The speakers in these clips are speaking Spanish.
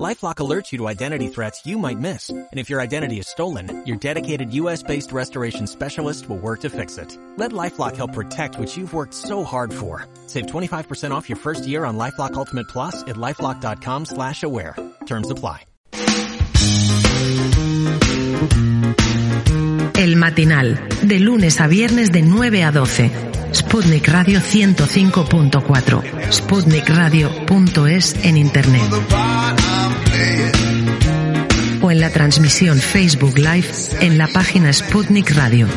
LifeLock alerts you to identity threats you might miss. And if your identity is stolen, your dedicated US-based restoration specialist will work to fix it. Let LifeLock help protect what you've worked so hard for. Save 25% off your first year on LifeLock Ultimate Plus at LifeLock.com slash aware. Terms apply. El matinal, de lunes a viernes de 9 a 12. Sputnik Radio 105.4. Sputnikradio.es en internet. O en la transmisión Facebook Live en la página Sputnik Radio.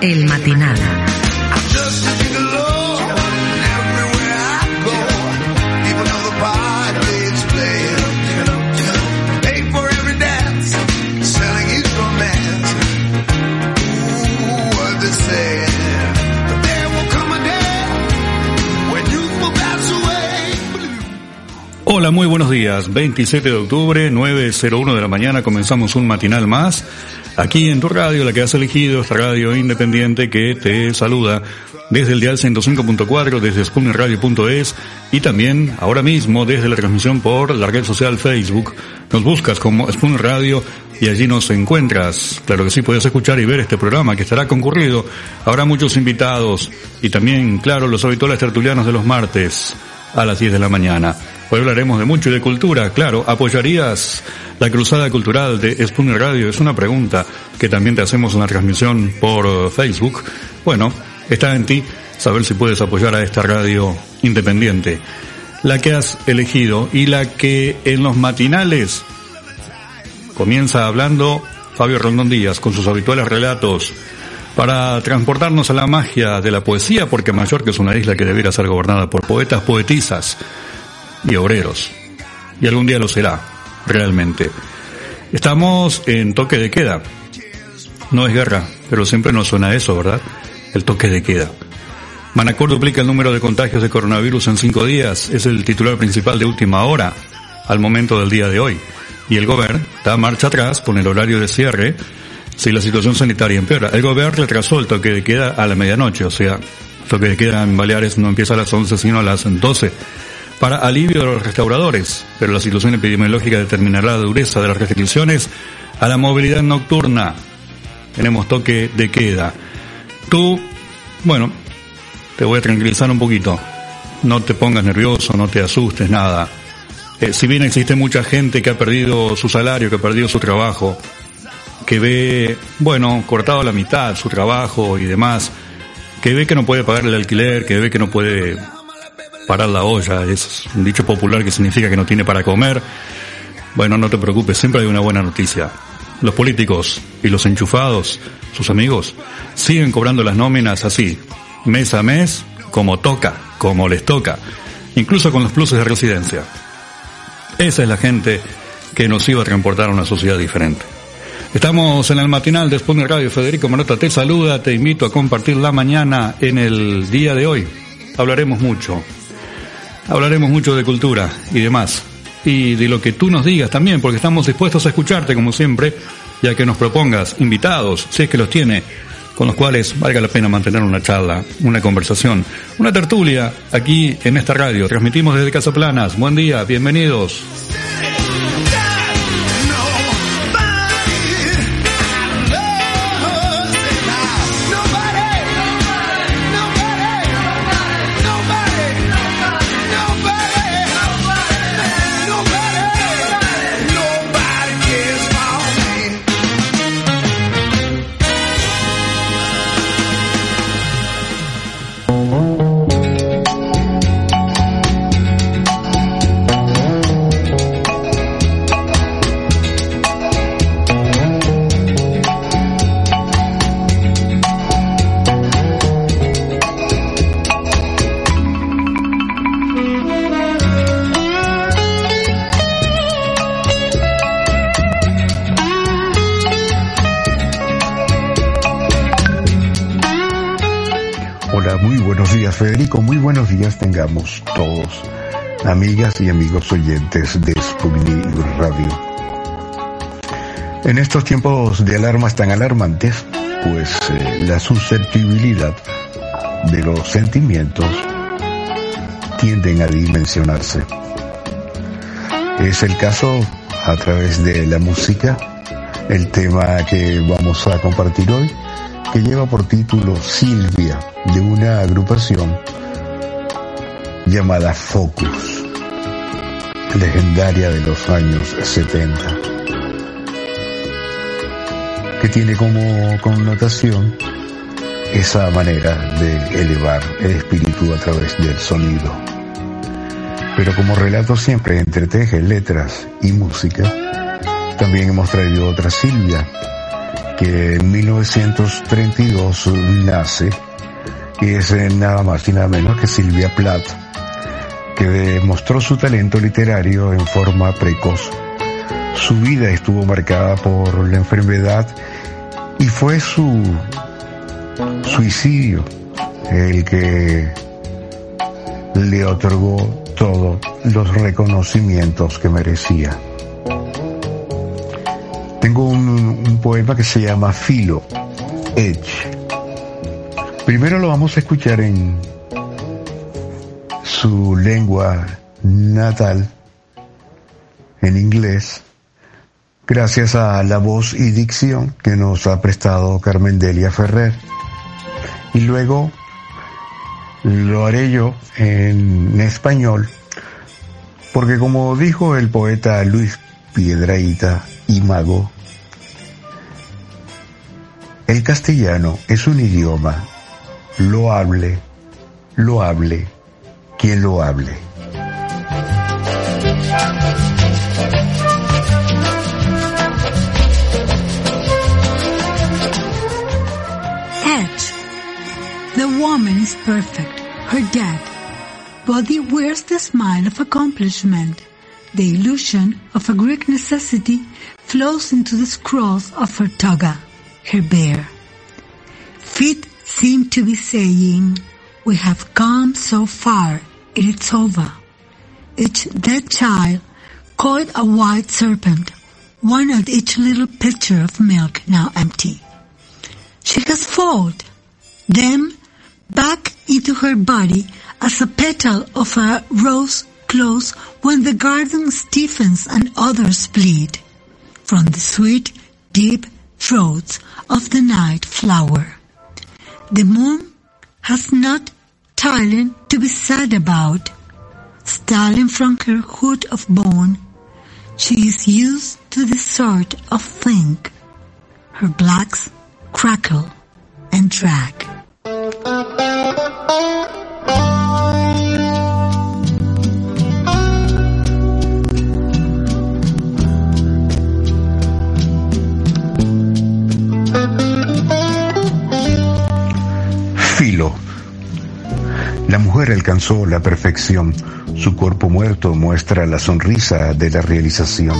El matinal. Hola, muy buenos días. 27 de octubre, 9.01 de la mañana, comenzamos un matinal más. Aquí en tu radio, la que has elegido, esta radio independiente que te saluda desde el dial 105.4, desde spunnerradio.es y también ahora mismo desde la transmisión por la red social Facebook. Nos buscas como Spooner Radio y allí nos encuentras. Claro que sí, puedes escuchar y ver este programa que estará concurrido. Habrá muchos invitados y también, claro, los habituales tertulianos de los martes a las 10 de la mañana. Hoy hablaremos de mucho y de cultura, claro. ¿Apoyarías la cruzada cultural de Spooner Radio? Es una pregunta que también te hacemos una transmisión por Facebook. Bueno, está en ti saber si puedes apoyar a esta radio independiente. La que has elegido y la que en los matinales comienza hablando Fabio Rondón Díaz con sus habituales relatos para transportarnos a la magia de la poesía, porque Mallorca es una isla que debiera ser gobernada por poetas, poetisas y obreros. Y algún día lo será, realmente. Estamos en toque de queda. No es guerra, pero siempre nos suena eso, ¿verdad? El toque de queda. Manacor duplica el número de contagios de coronavirus en cinco días. Es el titular principal de última hora, al momento del día de hoy. Y el gobierno da marcha atrás con el horario de cierre si la situación sanitaria empeora. El gobierno retrasó el toque de queda a la medianoche, o sea, el toque de queda en Baleares no empieza a las 11 sino a las 12 para alivio de los restauradores, pero la situación epidemiológica determinará la dureza de las restricciones a la movilidad nocturna. Tenemos toque de queda. Tú, bueno, te voy a tranquilizar un poquito. No te pongas nervioso, no te asustes, nada. Eh, si bien existe mucha gente que ha perdido su salario, que ha perdido su trabajo, que ve, bueno, cortado a la mitad su trabajo y demás, que ve que no puede pagar el alquiler, que ve que no puede parar la olla, es un dicho popular que significa que no tiene para comer. Bueno, no te preocupes, siempre hay una buena noticia. Los políticos y los enchufados, sus amigos, siguen cobrando las nóminas así, mes a mes, como toca, como les toca, incluso con los pluses de residencia. Esa es la gente que nos iba a transportar a una sociedad diferente. Estamos en el matinal de Spooner Radio. Federico Manota te saluda, te invito a compartir la mañana en el día de hoy. Hablaremos mucho Hablaremos mucho de cultura y demás. Y de lo que tú nos digas también, porque estamos dispuestos a escucharte como siempre, ya que nos propongas invitados, si es que los tiene, con los cuales valga la pena mantener una charla, una conversación, una tertulia aquí en esta radio. Transmitimos desde Casa Planas. Buen día, bienvenidos. Tengamos todos, amigas y amigos oyentes de Sputnik Radio. En estos tiempos de alarmas tan alarmantes, pues eh, la susceptibilidad de los sentimientos tienden a dimensionarse. Es el caso a través de la música, el tema que vamos a compartir hoy, que lleva por título Silvia, de una agrupación llamada Focus, legendaria de los años 70, que tiene como connotación esa manera de elevar el espíritu a través del sonido. Pero como relato siempre entreteje letras y música, también hemos traído otra Silvia, que en 1932 nace y es nada más y nada menos que Silvia Plath, que demostró su talento literario en forma precoz. Su vida estuvo marcada por la enfermedad y fue su suicidio el que le otorgó todos los reconocimientos que merecía. Tengo un, poema que se llama Filo, Edge Primero lo vamos a escuchar en su lengua natal, en inglés, gracias a la voz y dicción que nos ha prestado Carmen Delia Ferrer. Y luego lo haré yo en español, porque como dijo el poeta Luis Piedraíta y Mago, el castellano es un idioma lo hable, lo hable, quien lo hable. Edge. The woman is perfect, her dead. Body wears the smile of accomplishment. The illusion of a Greek necessity flows into the scrolls of her toga, her bear. Feet seem to be saying, we have come so far, it's over. Each dead child caught a white serpent, one at each little pitcher of milk now empty. She has folded them back into her body as a petal of a rose close when the garden stiffens and others bleed from the sweet, deep throats of the night flower. The moon has not talent to be sad about. Starting from her hood of bone, she is used to this sort of thing. Her blacks crackle and drag. La mujer alcanzó la perfección. Su cuerpo muerto muestra la sonrisa de la realización.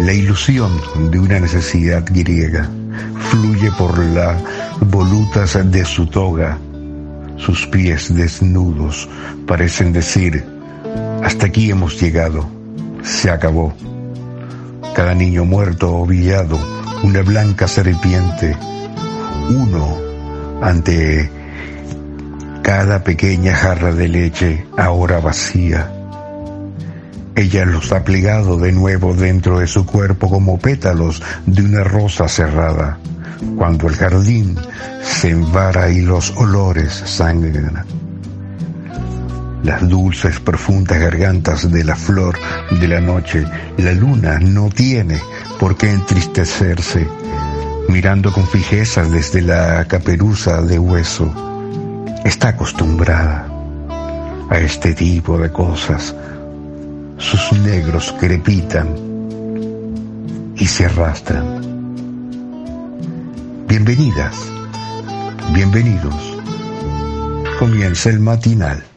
La ilusión de una necesidad griega fluye por las volutas de su toga. Sus pies desnudos parecen decir, hasta aquí hemos llegado, se acabó. Cada niño muerto o villado, una blanca serpiente, uno ante cada pequeña jarra de leche ahora vacía. Ella los ha plegado de nuevo dentro de su cuerpo como pétalos de una rosa cerrada, cuando el jardín se embara y los olores sangran. Las dulces, profundas gargantas de la flor de la noche, la luna no tiene por qué entristecerse, mirando con fijeza desde la caperuza de hueso está acostumbrada a este tipo de cosas. Sus negros crepitan y se arrastran. Bienvenidas, bienvenidos. Comienza el matinal.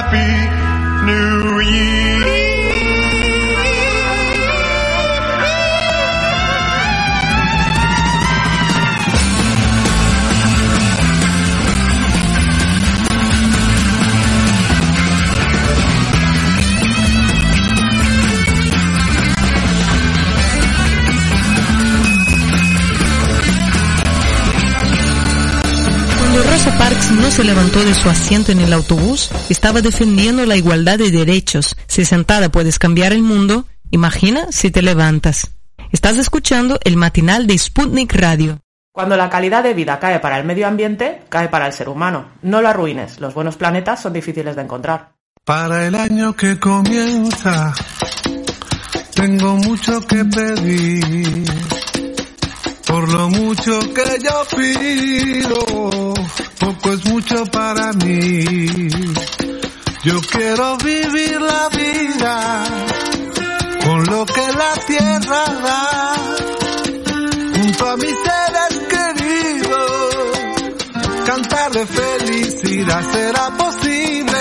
Happy New Year. Se levantó de su asiento en el autobús, estaba defendiendo la igualdad de derechos. Si sentada puedes cambiar el mundo, imagina si te levantas. Estás escuchando el matinal de Sputnik Radio. Cuando la calidad de vida cae para el medio ambiente, cae para el ser humano. No lo arruines, los buenos planetas son difíciles de encontrar. Para el año que comienza, tengo mucho que pedir. Por lo mucho que yo pido, poco es mucho para mí. Yo quiero vivir la vida con lo que la tierra da, junto a mis seres queridos. Cantar de felicidad será posible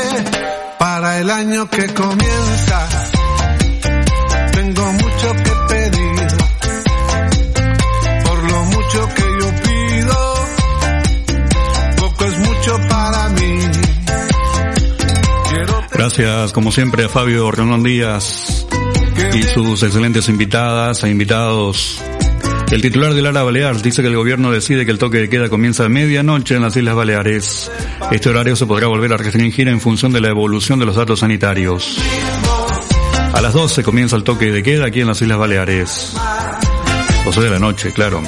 para el año que comienza. Tengo Gracias, como siempre, a Fabio Renón Díaz y sus excelentes invitadas e invitados. El titular de Lara Balear dice que el gobierno decide que el toque de queda comienza a medianoche en las Islas Baleares. Este horario se podrá volver a restringir en función de la evolución de los datos sanitarios. A las 12 comienza el toque de queda aquí en las Islas Baleares. 12 de la noche, claro.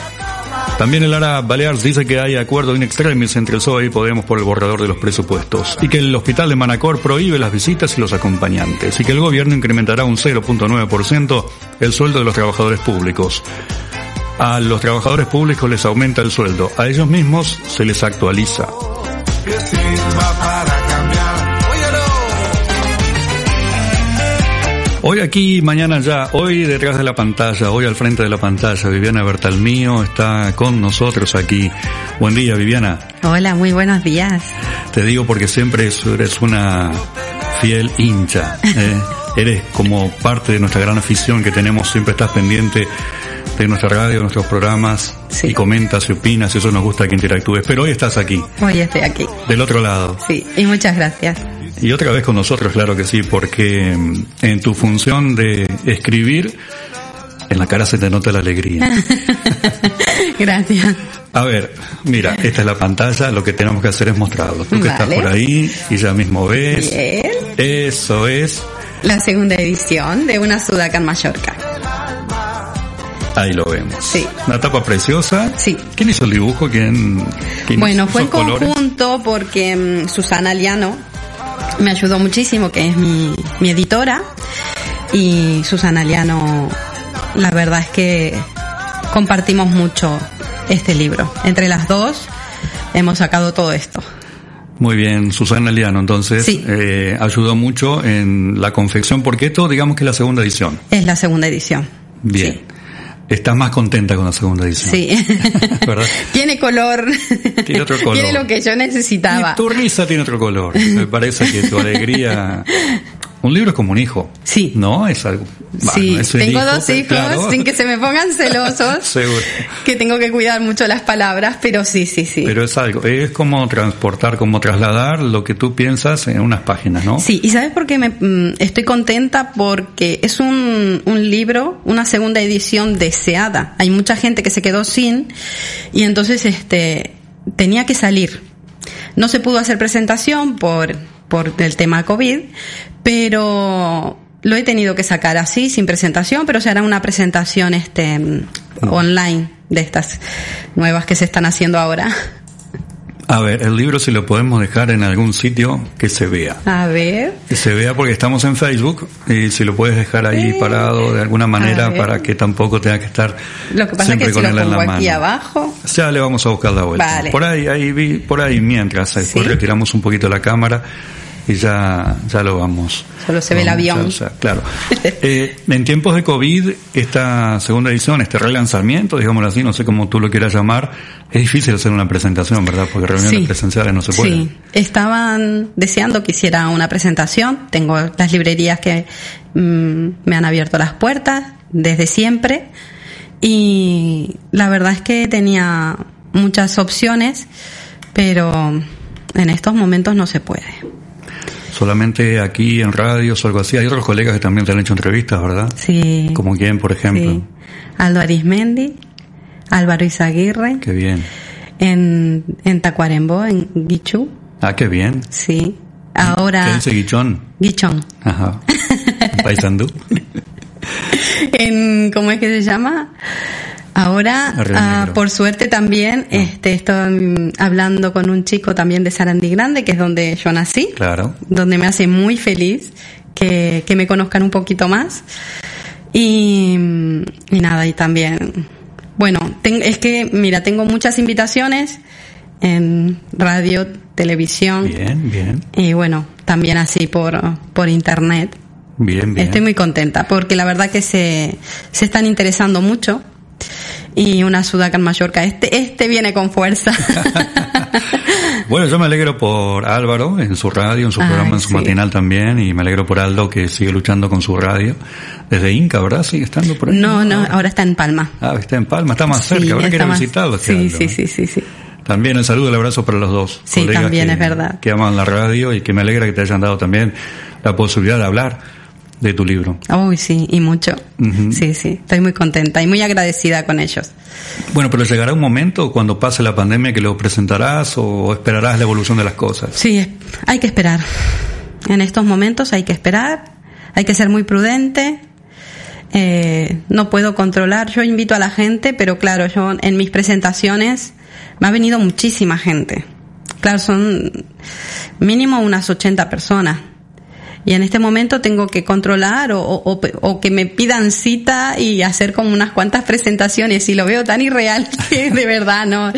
También el Ara Balears dice que hay acuerdo in extremis entre el PSOE y Podemos por el borrador de los presupuestos y que el hospital de Manacor prohíbe las visitas y los acompañantes y que el gobierno incrementará un 0.9% el sueldo de los trabajadores públicos. A los trabajadores públicos les aumenta el sueldo, a ellos mismos se les actualiza. Hoy aquí, mañana allá, hoy detrás de la pantalla, hoy al frente de la pantalla, Viviana Bertalmío está con nosotros aquí. Buen día, Viviana. Hola, muy buenos días. Te digo porque siempre es- eres una fiel hincha. ¿eh? eres como parte de nuestra gran afición que tenemos, siempre estás pendiente de nuestra radio, de nuestros programas, Sí. y comentas y opinas, y eso nos gusta que interactúes. Pero hoy estás aquí, Hoy estoy aquí. del otro lado. Sí, y muchas gracias. Y otra vez con nosotros, claro que sí, porque mm, en tu función de escribir, en la cara se te nota la alegría. gracias. A ver, mira, esta es la pantalla, lo que tenemos que hacer es mostrarlo. Tú que estás por ahí y ya mismo ves. Bien. Eso es. La segunda edición de Una Sudaca en Mallorca. Ahí lo vemos. Sí. Una tapa preciosa. Sí. ¿Quién hizo el dibujo? ¿Quién? quién Bueno, hizo fue en colores? conjunto porque mm, Susana Liano me ayudó muchísimo, que es mi, mi editora. Y Susana Liano, la verdad es que compartimos mucho este libro. Entre las dos hemos sacado todo esto. Muy bien, Susana Liano, entonces, Sí. eh, ayudó mucho en la confección, porque esto, digamos que es la segunda edición. Es la segunda edición. Bien. Estás más contenta con la segunda edición. Sí. ¿Verdad? Tiene color. Tiene otro color. Tiene lo que yo necesitaba. Y tu risa tiene otro color. Me parece que tu alegría Un libro es como un hijo. Sí. ¿No? Es algo. sí, es tengo hijo, dos hijos, claro. sin que se me pongan celosos, Seguro. que tengo que cuidar mucho las palabras, pero sí, sí, sí. Pero es algo, es como transportar, como trasladar lo que tú piensas en unas páginas, ¿no? Sí, y ¿sabes por qué me, mm, estoy contenta? Porque es un, un libro, una segunda edición deseada. Hay mucha gente que se quedó sin y entonces este tenía que salir. No se pudo hacer presentación por, por el tema COVID, pero lo he tenido que sacar así, sin presentación, pero será una presentación este mm, online de estas nuevas que se están haciendo ahora. A ver, el libro si lo podemos dejar en algún sitio que se vea. A ver. Que se vea porque estamos en Facebook y si lo puedes dejar ahí parado de alguna manera para que tampoco tenga que estar Lo que pasa es siempre que si con lo él en la pongo aquí mano. abajo, Ya le vamos a buscar la vuelta. Vale. Por ahí, ahí vi, por ahí mientras, después ¿Sí? retiramos un poquito la cámara y ya, ya lo vamos. Solo se ve el avión. claro. Eh, en tiempos de COVID, esta segunda edición, este relanzamiento, digámoslo así, no sé cómo tú lo quieras llamar, es difícil hacer una presentación, ¿verdad? Porque reuniones Sí. presenciales no se pueden. Sí, estaban deseando que hiciera una presentación. Tengo las librerías que mm, me han abierto las puertas desde siempre y la verdad es que tenía muchas opciones, pero en estos momentos no se puede. Solamente aquí en radios o algo así. Hay otros colegas que también te han hecho entrevistas, ¿verdad? Sí. Como quién, por ejemplo. sí. Aldo Arismendi, Álvaro Izaguirre, Qué bien. en, en Tacuarembó, en Guichú, Ah, qué bien. sí. ¿Qué Ahora, dice Guichón? Guichón. Ajá. Paisandú. en ¿cómo es que se llama? Ahora, ah, por suerte también, este, estoy hablando con un chico también de Sarandí Grande, que es donde yo nací, Claro. donde me hace muy feliz que, que me conozcan un poquito más. Y, y nada, y también, bueno, ten- es que, mira, tengo muchas invitaciones en radio, televisión, Bien, bien. y bueno, también así por, por internet. Bien, bien. Estoy muy contenta porque la verdad que se, se están interesando mucho y una sudaca en Mallorca, este, este viene con fuerza. Bueno, yo me alegro por Álvaro en su radio, en su Ay, programa, en su sí. matinal también, y me alegro por Aldo que sigue luchando con su radio. Desde Inca, ¿verdad? Sigue estando por ahí. no, no, ahora está en Palma. Ah, está en Palma, está más cerca, habrá que ir a visitarlo. este Sí, Aldo, sí, ¿eh? sí, sí, sí. También el saludo y el abrazo para los dos. Sí, colegas también que- es verdad. Que aman la radio y que me alegra que te hayan dado también la posibilidad de hablar de tu libro. Uy, sí, y mucho. Sí, sí, estoy muy contenta y muy agradecida con ellos. Bueno, pero llegará un momento cuando pase la pandemia que lo presentarás o esperarás la evolución de las cosas. Sí, hay que esperar. En estos momentos hay que esperar, hay que ser muy prudente. Eh, no puedo controlar, yo invito a la gente, pero claro, yo en mis presentaciones me ha venido muchísima gente. Claro, son mínimo unas 80 personas. Y en este momento tengo que controlar o, o- o- que me pidan cita y hacer como unas cuantas presentaciones y lo veo tan irreal que de verdad no,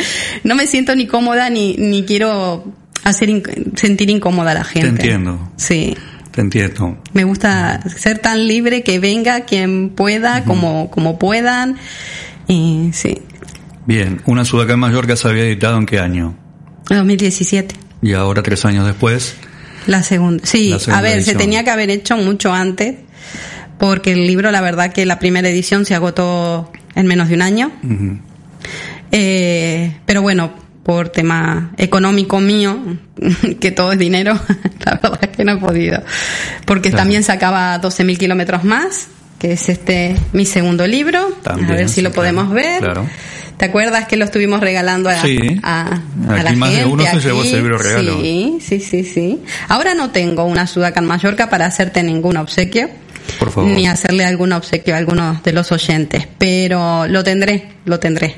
no me siento ni cómoda ni, ni quiero hacer inc- sentir incómoda a la gente. entiendo. Sí. Te entiendo. Me gusta ser tan libre que venga quien pueda, como, como puedan. Y sí. Bien, una Sudacán Mallorca se había editado en qué año? 2017. Y ahora, tres años después, La segunda. Sí, La segunda a ver, edición. se tenía que haber hecho mucho antes, porque el libro, la verdad que la primera edición se agotó en menos de un año. Eh, pero bueno, por tema económico mío, que todo es dinero, la verdad es que no he podido. Porque Claro. también sacaba 12.000 kilómetros más, que es este mi segundo libro. También, a ver si sí, lo podemos claro, ver. claro. ¿Te acuerdas que lo estuvimos regalando a, Sí. a, a Aquí la más de uno se llevó ese libro regalo. Sí, sí, sí, sí. Ahora no tengo una sudaca en Mallorca para hacerte ningún obsequio. Por favor. Ni hacerle algún obsequio a algunos de los oyentes. Pero lo tendré, lo tendré.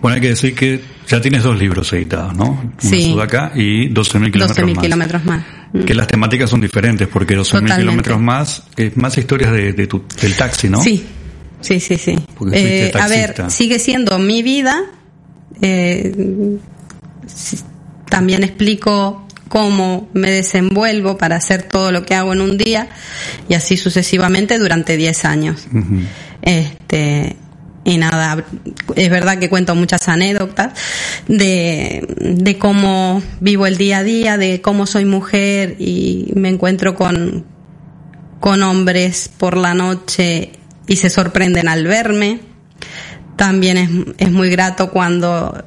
Bueno, hay que decir que ya tienes dos libros editados, ¿no? Una Sí. Sudaca y 12.000 kilómetros 12.000 más. kilómetros más. Mm. Que las temáticas son diferentes, porque 12.000 Totalmente. kilómetros más es más historias de, de tu, del taxi, ¿no? Sí, sí, sí, sí. Eh, a ver, sigue siendo mi vida. Eh, también explico cómo me desenvuelvo para hacer todo lo que hago en un día y así sucesivamente durante 10 años. Este, y nada, es verdad que cuento muchas anécdotas de, de cómo vivo el día a día, de cómo soy mujer y me encuentro con, con hombres por la noche y se sorprenden al verme. También es, es muy grato cuando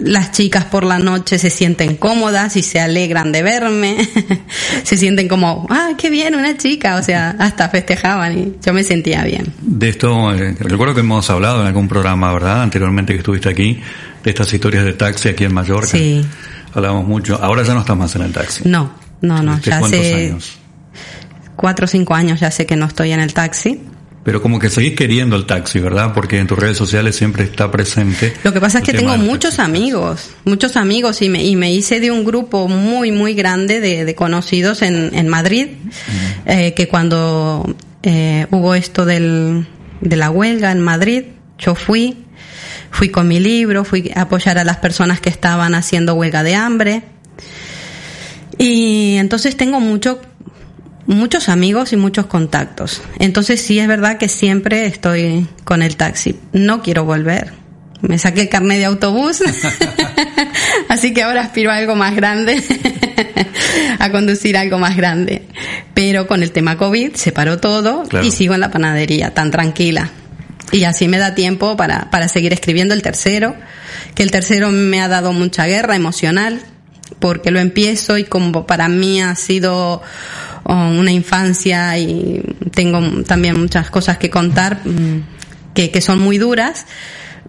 las chicas por la noche se sienten cómodas y se alegran de verme, se sienten como, ah, qué bien, una chica, o sea, hasta festejaban y yo me sentía bien. De esto, eh, recuerdo que hemos hablado en algún programa, ¿verdad? Anteriormente que estuviste aquí, de estas historias de taxi aquí en Mallorca. Sí. Hablamos mucho. Ahora ya no estás más en el taxi. No, no, no, ¿Desde ya hace años? cuatro o cinco años ya sé que no estoy en el taxi. Pero como que seguís queriendo el taxi, ¿verdad? Porque en tus redes sociales siempre está presente. Lo que pasa es que tengo muchos amigos, muchos amigos y me, y me hice de un grupo muy, muy grande de, de conocidos en, en Madrid, eh, que cuando eh, hubo esto del, de la huelga en Madrid, yo fui, fui con mi libro, fui a apoyar a las personas que estaban haciendo huelga de hambre. Y entonces tengo mucho, muchos amigos y muchos contactos. Entonces sí es verdad que siempre estoy con el taxi. No quiero volver. Me saqué el carnet de autobús, así que ahora aspiro a algo más grande, a conducir algo más grande. Pero con el tema COVID se paró todo Claro. y sigo en la panadería, tan tranquila. Y así me da tiempo para, para seguir escribiendo el tercero, que el tercero me ha dado mucha guerra emocional, porque lo empiezo y como para mí ha sido una infancia y tengo también muchas cosas que contar mm, que, que son muy duras,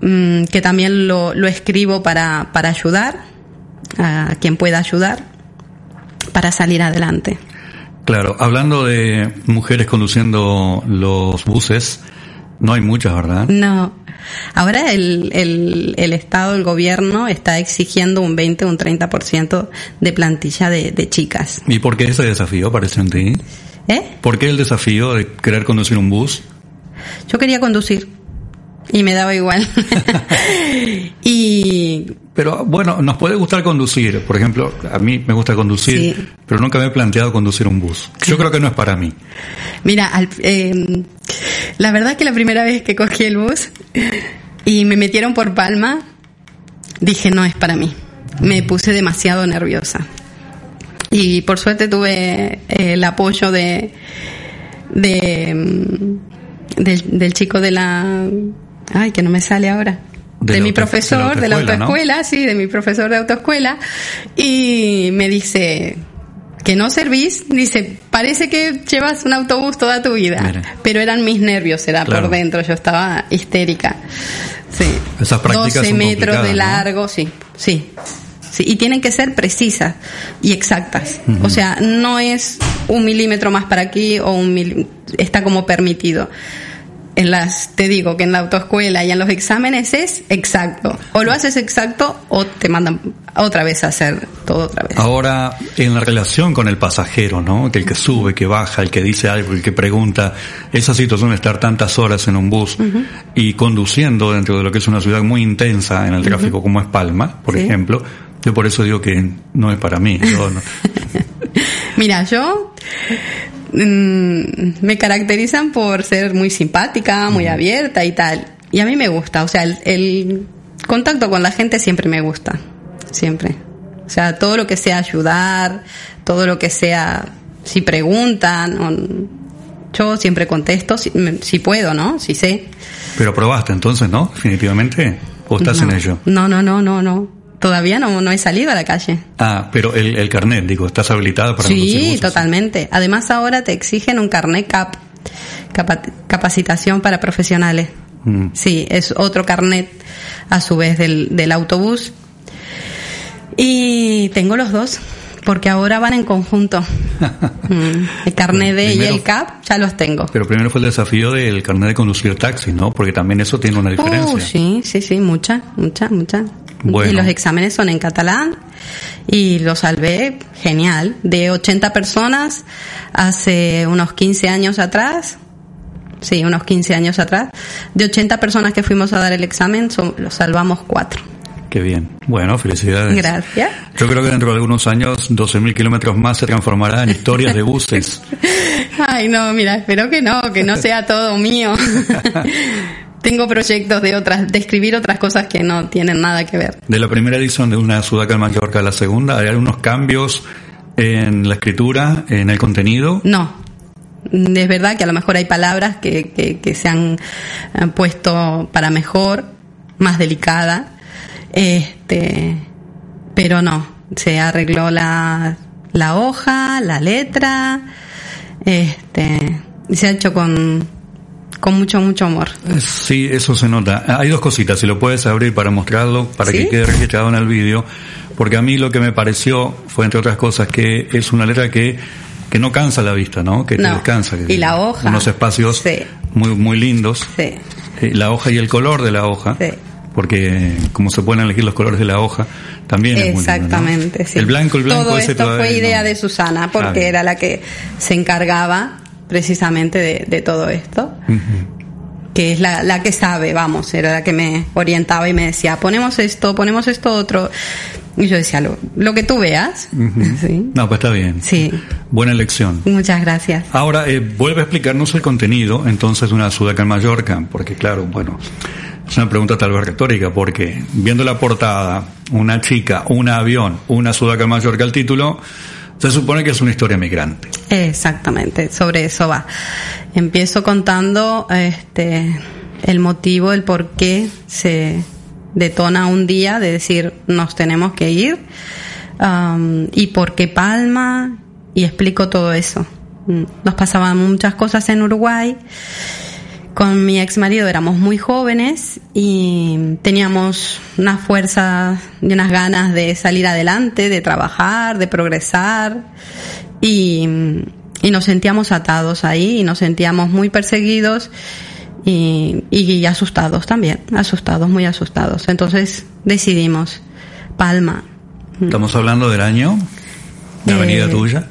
mm, que también lo, lo escribo para, para ayudar a quien pueda ayudar para salir adelante. Claro, hablando de mujeres conduciendo los buses, no hay muchas, ¿verdad? No. Ahora el, el, el Estado, el gobierno está exigiendo un 20 o un 30% de plantilla de, de chicas. ¿Y por qué ese desafío apareció en ti? ¿Eh? ¿Por qué el desafío de querer conducir un bus? Yo quería conducir y me daba igual. y Pero bueno, nos puede gustar conducir. Por ejemplo, a mí me gusta conducir, Sí. pero nunca me he planteado conducir un bus. Yo creo que no es para mí. Mira, al- eh, la verdad que la primera vez que cogí el bus y me metieron por Palma, dije no es para mí. Me puse demasiado nerviosa. Y por suerte tuve eh, el apoyo de, de mm, del, del chico de la ay que no me sale ahora De mi profesor de de la la autoescuela, ¿no? autoescuela sí de mi profesor de autoescuela y me dice que no servís, dice, parece que llevas un autobús toda tu vida. Mira. Pero eran mis nervios, era Claro. por dentro, yo estaba histérica. Sí. Esas prácticas 12 son metros de largo, sí, sí. Sí, y tienen que ser precisas y exactas. O sea, no es un milímetro más para aquí o un mil, está como permitido. En las, te digo que en la autoescuela y en los exámenes es exacto. O lo haces exacto o te mandan otra vez hacer todo otra vez. Ahora, en la relación con el pasajero, ¿no? Que el que sube, que baja, el que dice algo, el que pregunta, esa situación de estar tantas horas en un bus y conduciendo dentro de lo que es una ciudad muy intensa en el tráfico como es Palma, por Sí. ejemplo, yo por eso digo que no es para mí. Yo no- Mira, yo mm, me caracterizan por ser muy simpática, muy abierta y tal. Y a mí me gusta, o sea, el, el contacto con la gente siempre me gusta, siempre. O sea, todo lo que sea ayudar, todo lo que sea, si preguntan, o- yo siempre contesto, si, si puedo, ¿no? Si sé. Pero probaste entonces, ¿no? Definitivamente. ¿O estás no. en ello? No, no, no, no, no. Todavía no, no he salido a la calle. Ah, pero el, el carnet, digo, ¿estás habilitada para Sí, totalmente. Además ahora te exigen un carnet CAP, capa- capacitación para profesionales. Mm. Sí, es otro carnet a su vez del, del autobús. Y tengo los dos, porque ahora van en conjunto. Mm, El carnet D y Primero- el CAP ya los tengo. Pero primero fue el desafío del carnet de conducir taxi, ¿no? Porque también eso tiene una diferencia. Uh, sí, sí, sí, mucha, mucha, mucha. Bueno. Y los exámenes son en catalán y lo salvé genial. De 80 personas hace unos 15 años atrás, sí, unos 15 años atrás, de 80 personas que fuimos a dar el examen, lo salvamos cuatro. Qué bien. Bueno, felicidades. Gracias. Yo creo que dentro de algunos años 12.000 kilómetros más se transformará en historias de buses. Ay, no, mira, espero que no, que no sea todo mío. Tengo proyectos de otras, de escribir otras cosas que no tienen nada que ver. De la primera edición de una Sudaca en Mallorca a la segunda, ¿hay algunos cambios en la escritura, en el contenido? No, Es verdad que a lo mejor hay palabras que, que, que se han puesto para mejor, más delicada, este, pero no, se arregló la, la hoja, la letra, este, y se ha hecho con, con mucho, mucho amor. Sí, eso se nota. Hay dos cositas, si lo puedes abrir para mostrarlo, para ¿Sí? que quede registrado en el vídeo, porque a mí lo que me pareció fue, entre otras cosas, que es una letra que, que no cansa la vista, ¿no? Que te descansa. que- Y la hoja. Unos espacios Sí. muy, muy lindos. Sí. Eh, La hoja y el color de la hoja. Sí. Porque como se pueden elegir los colores de la hoja, también es muy lindo, ¿no? Exactamente, sí. El blanco, el blanco Todo ese esto todavía fue idea no. de Susana, porque Ah, era la que se encargaba precisamente de, de todo esto. que es la, la que sabe, vamos, era la que me orientaba y me decía, ponemos esto, ponemos esto otro. Y yo decía, lo, lo que tú veas. Ujú. Sí. No, pues está bien. Sí, Buena elección. muchas gracias. Ahora, eh, vuelve a explicarnos el contenido entonces de una sudaca en Mallorca, porque claro, bueno, es una pregunta tal vez retórica, porque viendo la portada, una chica, un avión, una sudaca en Mallorca, el título, se supone que es una historia migrante. Exactamente, sobre eso va. Empiezo contando este el motivo, el por qué se detona un día de decir nos tenemos que ir y por qué Palma y explico todo eso. Mm, Nos pasaban muchas cosas en Uruguay. Con mi ex marido éramos muy jóvenes y teníamos una fuerza y unas ganas de salir adelante, de trabajar, de progresar y, y nos sentíamos atados ahí y nos sentíamos muy perseguidos y, y asustados también, asustados, muy asustados. Entonces decidimos, Palma. Estamos hablando del año, la avenida Eh, tuya.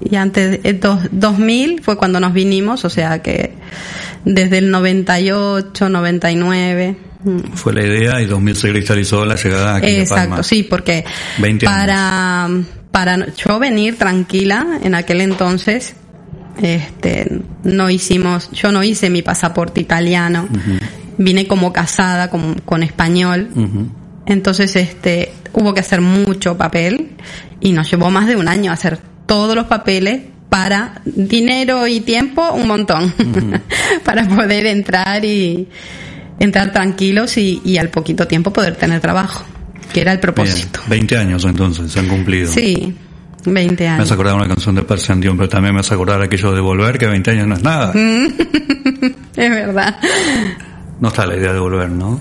Y antes, de dos, 2000 fue cuando nos vinimos, o sea que desde el 98, 99. mm, Fue la idea y 2000 se cristalizó la llegada aquí Exacto, Palma. sí, porque 20 años. para, para yo venir tranquila en aquel entonces, este, no hicimos, yo no hice mi pasaporte italiano, vine como casada con, con español, entonces este, hubo que hacer mucho papel y nos llevó más de un año hacer todos los papeles para dinero y tiempo un montón para poder entrar y entrar tranquilos y, y al poquito tiempo poder tener trabajo que era el Bien, propósito 20 años entonces, se han cumplido. sí 20 Me has años acordado una canción de Persian Dion, pero también me has acordado aquello de volver, que 20 años no es nada. es verdad No está la idea de volver, ¿no?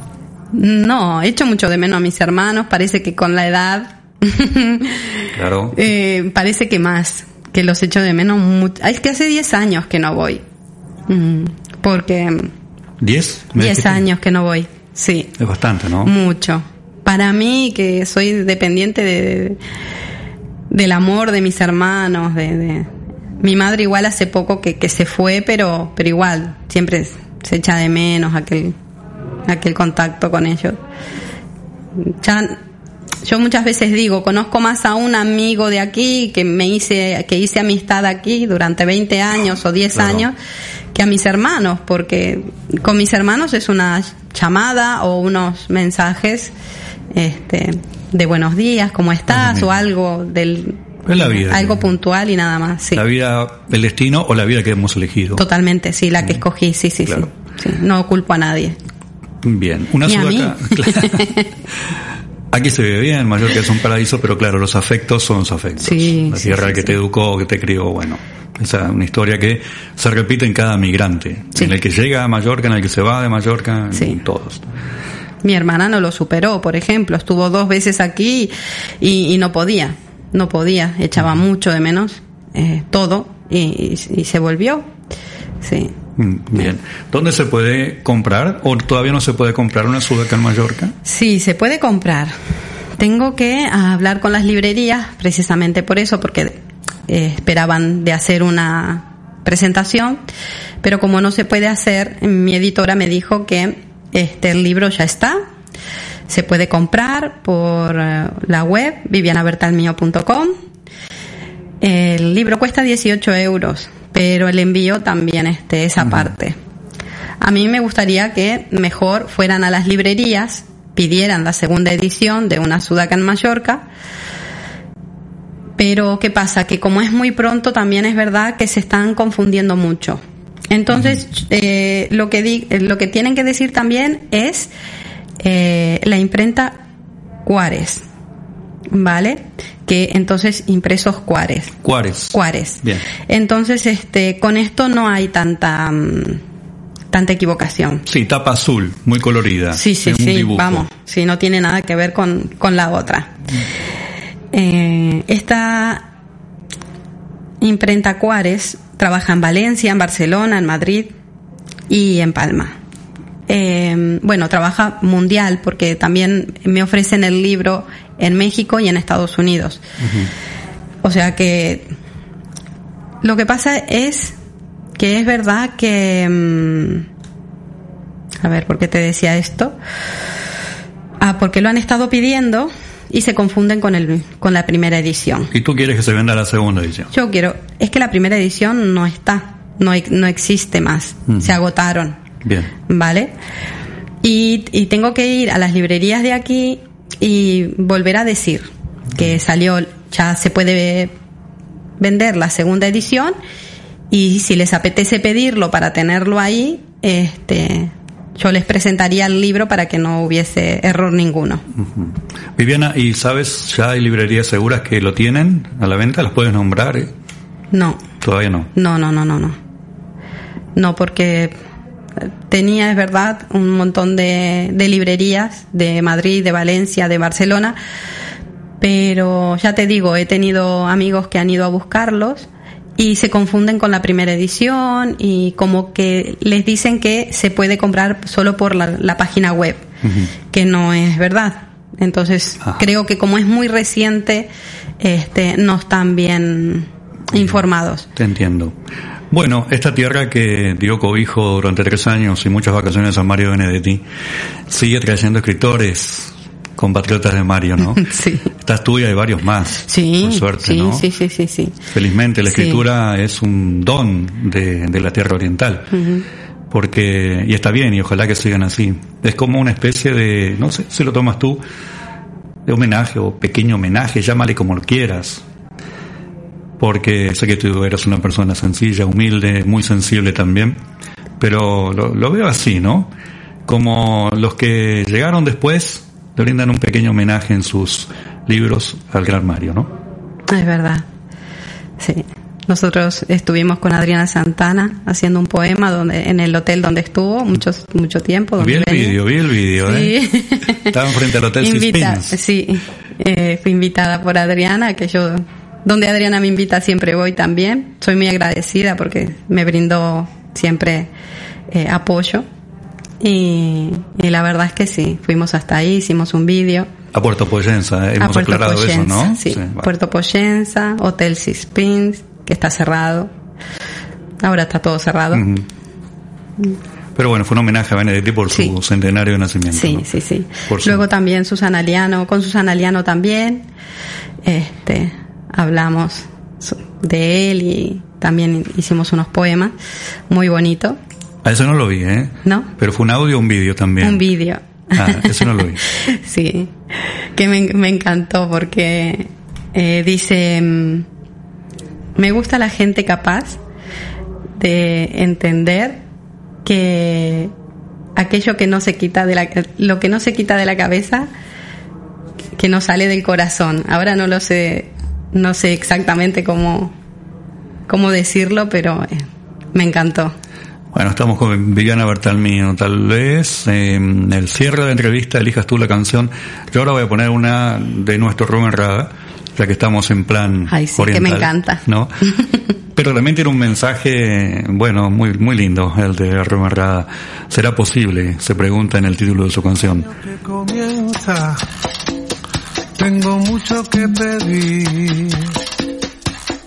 no he hecho mucho de menos a mis hermanos parece que con la edad Claro. Eh, parece que más, que los echo de menos mucho. Es que hace 10 años que no voy. Mm, porque ¿10? ¿Me 10 dijiste? años que no voy, sí, Es bastante, ¿no? mucho. Para mí, que soy dependiente de, del amor de mis hermanos, de, de- mi madre igual hace poco que, que se fue, pero, pero igual, siempre se echa de menos aquel, aquel contacto con ellos. Ya, yo muchas veces digo, conozco más a un amigo de aquí que me hice, que hice amistad aquí durante 20 años o 10 Claro. años que a mis hermanos, porque con mis hermanos es una llamada o unos mensajes este, de buenos días, ¿cómo estás? o algo del Es la vida. algo puntual y nada más, sí. La vida, el destino o la vida que hemos elegido. Totalmente, sí, la que escogí, sí, sí, Claro. sí, sí. No culpo a nadie. Bien. Una sudaca. Aquí se vive bien, Mallorca es un paraíso, pero claro, los afectos son los afectos. Sí, la tierra sí, que te educó, que te crió, bueno. Esa es una historia que se repite en cada migrante. En el que llega a Mallorca, en el que se va de Mallorca, en todos. Mi hermana no lo superó, por ejemplo, estuvo dos veces aquí y, y no podía, no podía, echaba mucho de menos eh, todo y, y- y se volvió. Sí. Mm, Bien. ¿Dónde se puede comprar o todavía no se puede comprar una sudaca en Mallorca? Sí, se puede comprar. Tengo que hablar con las librerías precisamente por eso, porque eh, esperaban de hacer una presentación, pero como no se puede hacer, mi editora me dijo que este el libro ya está, se puede comprar por eh, la web vivianabertalmio.com. El libro cuesta 18 euros, pero el envío también este, esa parte. A mí me gustaría que mejor fueran a las librerías, pidieran la segunda edición de una Sudaca en Mallorca, Pero ¿qué pasa? Que como es muy pronto, también es verdad que se están confundiendo mucho. Entonces, eh, lo, que di- eh, lo que tienen que decir también es eh, la imprenta Cuares, ¿vale? Que entonces impresos Cuares. Juárez. Cuares. Bien. Entonces, este, con esto no hay tanta, mm, tanta equivocación. Sí, tapa azul, muy colorida. Sí, sí, sí, dibujo. vamos, sí, no tiene nada que ver con, con la otra. Eh, esta imprenta Cuares trabaja en Valencia, en Barcelona, en Madrid y en Palma. Eh, bueno, trabaja mundial porque también me ofrecen el libro en México y en Estados Unidos. O sea que lo que pasa es que es verdad que... mm, a ver, ¿por qué te decía esto? Ah, porque lo han estado pidiendo y se confunden con, el, con la primera edición. Y tú quieres que se venda la segunda edición. Yo quiero, es que la primera edición no está, no, no existe más, se agotaron, Bien. ¿vale? Y, y tengo que ir a las librerías de aquí y volver a decir que salió, ya se puede vender la segunda edición y si les apetece pedirlo para tenerlo ahí, este, yo les presentaría el libro para que no hubiese error ninguno. Viviana, ¿y sabes, ya hay librerías seguras que lo tienen a la venta? ¿Las puedes nombrar? eh? No, Todavía no. No, no, no, no, no. No, porque tenía, es verdad, un montón de, de librerías de Madrid, de Valencia, de Barcelona, pero ya te digo, he tenido amigos que han ido a buscarlos y se confunden con la primera edición y como que les dicen que se puede comprar solo por la, la página web, que no es verdad. Entonces, creo que como es muy reciente, este, no están bien informados. Te entiendo. Bueno, esta tierra que dio cobijo durante tres años y muchas vacaciones a Mario Benedetti sigue trayendo escritores compatriotas de Mario, ¿no? Sí. Estás tú y hay varios más. Sí, Por suerte, sí, ¿no? sí, sí, sí, sí. Felizmente la Sí. escritura es un don de, de la tierra oriental. Porque, y está bien, y ojalá que sigan así. Es como una especie de, no sé si lo tomas tú, de homenaje o pequeño homenaje, llámale como lo quieras. Porque sé que tú eres una persona sencilla, humilde, muy sensible también. Pero lo, lo veo así, ¿no? Como los que llegaron después le brindan un pequeño homenaje en sus libros al gran Mario, ¿no? Es verdad. Sí. Nosotros estuvimos con Adriana Santana haciendo un poema donde en el hotel donde estuvo mucho mucho tiempo. Vi el vídeo, vi el vídeo, ¿eh? Sí. Estaban frente al Hotel Invita- sí, eh, fui invitada por Adriana, que yo, donde Adriana me invita siempre voy también. Soy muy agradecida porque me brindó siempre eh, apoyo. Y, y la verdad es que sí, fuimos hasta ahí, hicimos un vídeo. A Puerto Poyensa, a hemos Puerto aclarado eso, ¿no? Sí, vale. Puerto Poyensa, Hotel Six Pins, que está cerrado. Ahora está todo cerrado. Pero bueno, fue un homenaje a Benedetti por su Sí. centenario de nacimiento. Sí, ¿no? sí, sí. Por su- Luego también Susana Liano, con Susana Liano también, este, hablamos de él y también hicimos unos poemas muy bonitos, A eso no lo vi, ¿eh? ¿no? Pero fue un audio o un vídeo también. Un vídeo. Ah, eso no lo vi. sí, que me, me encantó porque eh, dice, mm, me gusta la gente capaz de entender que aquello que no se quita de la, lo que no se quita de la cabeza, que no sale del corazón. Ahora no lo sé, no sé exactamente cómo, cómo decirlo, pero eh, me encantó. Bueno, estamos con Viviana Bertalmino. Tal vez eh, en el cierre de la entrevista elijas tú la canción. Yo ahora voy a poner una de nuestro Rubén Rada, ya que estamos en plan Ay, sí, que me encanta. ¿no? Pero también tiene un mensaje, bueno, muy, muy lindo, el de Rubén Rada. ¿Será posible? Se pregunta en el título de su canción. que comienza. Tengo mucho que pedir.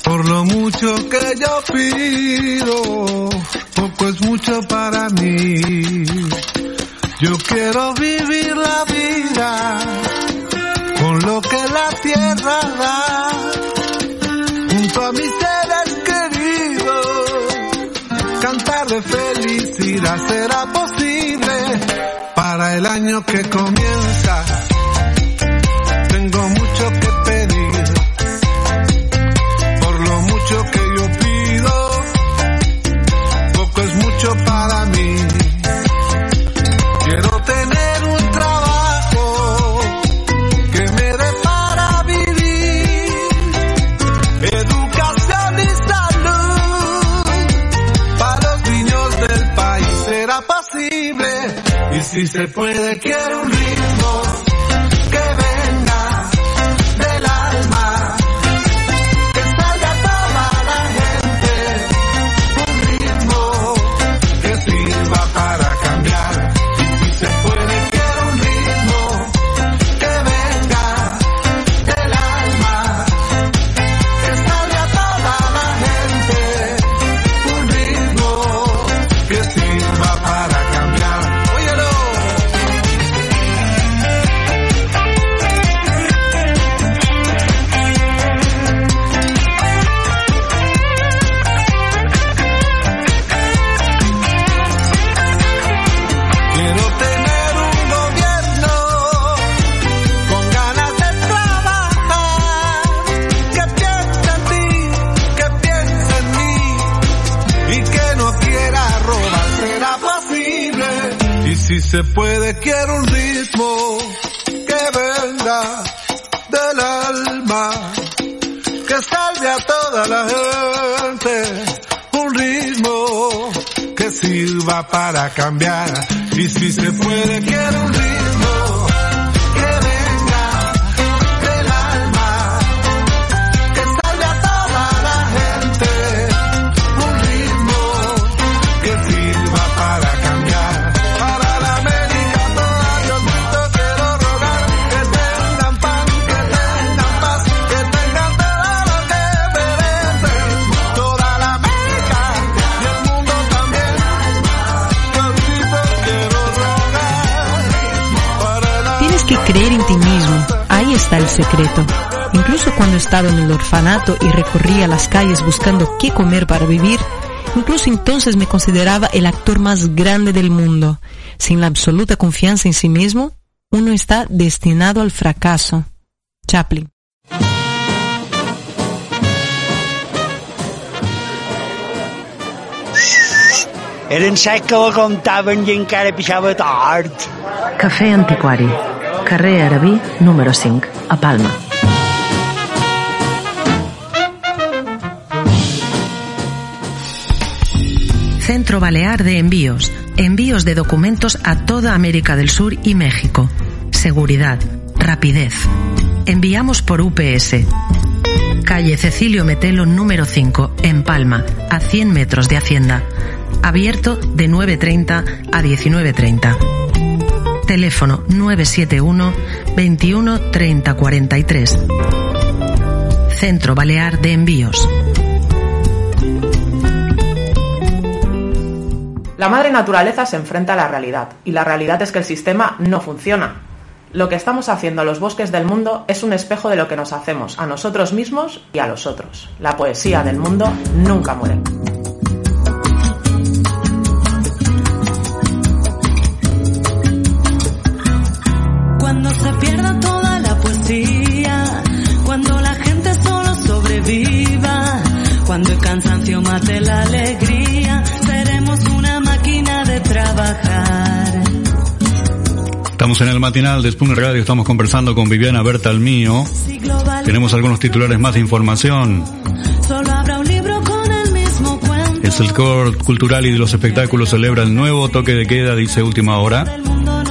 Por lo mucho que yo pido, poco es mucho para mí. Yo quiero vivir la vida con lo que la tierra da, junto a mis seres queridos. Cantar de felicidad será posible para el año que comienza. Si se puede quiero un para cambiar. Y si se puede, quiero un ritmo creer en ti mismo. Ahí está el secreto. Incluso cuando estaba en el orfanato y recorría las calles buscando qué comer para vivir, incluso entonces me consideraba el actor más grande del mundo. Sin la absoluta confianza en sí mismo, uno está destinado al fracaso. Chaplin. Era en sec que la comptaven i encara pixava tard. Cafè Antiquari. Carrer Arabí, número 5, a Palma. Centro Balear de Envíos. Envíos de documentos a toda América del Sur y México. Seguridad. Rapidez. Enviamos por UPS. Calle Cecilio Metelo número 5, en Palma, a 100 metros de Hacienda. Abierto de 9.30 a 19.30. Teléfono 971 21 30 43. Centro Balear de Envíos. La madre naturaleza se enfrenta a la realidad, y la realidad es que el sistema no funciona. Lo que estamos haciendo a los bosques del mundo es un espejo de lo que nos hacemos a nosotros mismos y a los otros. La poesía del mundo nunca muere. Cansancio mate la alegría, seremos una máquina de trabajar. Estamos en el matinal de Spoon Radio, estamos conversando con Viviana Berta al mío. Tenemos algunos titulares más de información. solo habrá un libro con el mismo cuento. El sector cultural y de los espectáculos celebra el nuevo toque de queda, dice última hora.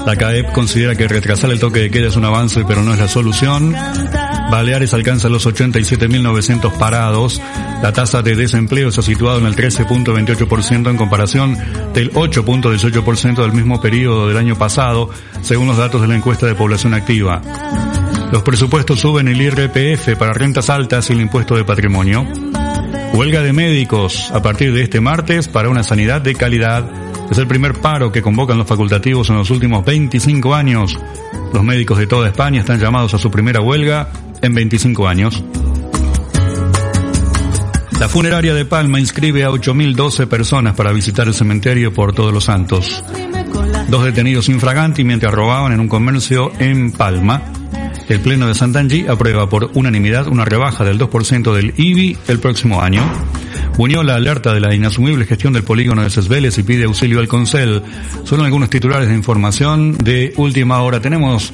La CAEP considera que retrasar el toque de queda es un avance, pero no es la solución. Baleares alcanza los 87.900 parados. La tasa de desempleo se ha situado en el 13.28% en comparación del 8.18% del mismo periodo del año pasado, según los datos de la encuesta de población activa. Los presupuestos suben el IRPF para rentas altas y el impuesto de patrimonio. Huelga de médicos a partir de este martes para una sanidad de calidad. Es el primer paro que convocan los facultativos en los últimos 25 años. Los médicos de toda España están llamados a su primera huelga en 25 años. La funeraria de Palma inscribe a 8.012 personas para visitar el cementerio por Todos los Santos. Dos detenidos infraganti mientras robaban en un comercio en Palma. El Pleno de Santangí aprueba por unanimidad una rebaja del 2% del IBI el próximo año. Buñola alerta de la inasumible gestión del polígono de Cesveles y pide auxilio al Concel. Son algunos titulares de información de última hora. Tenemos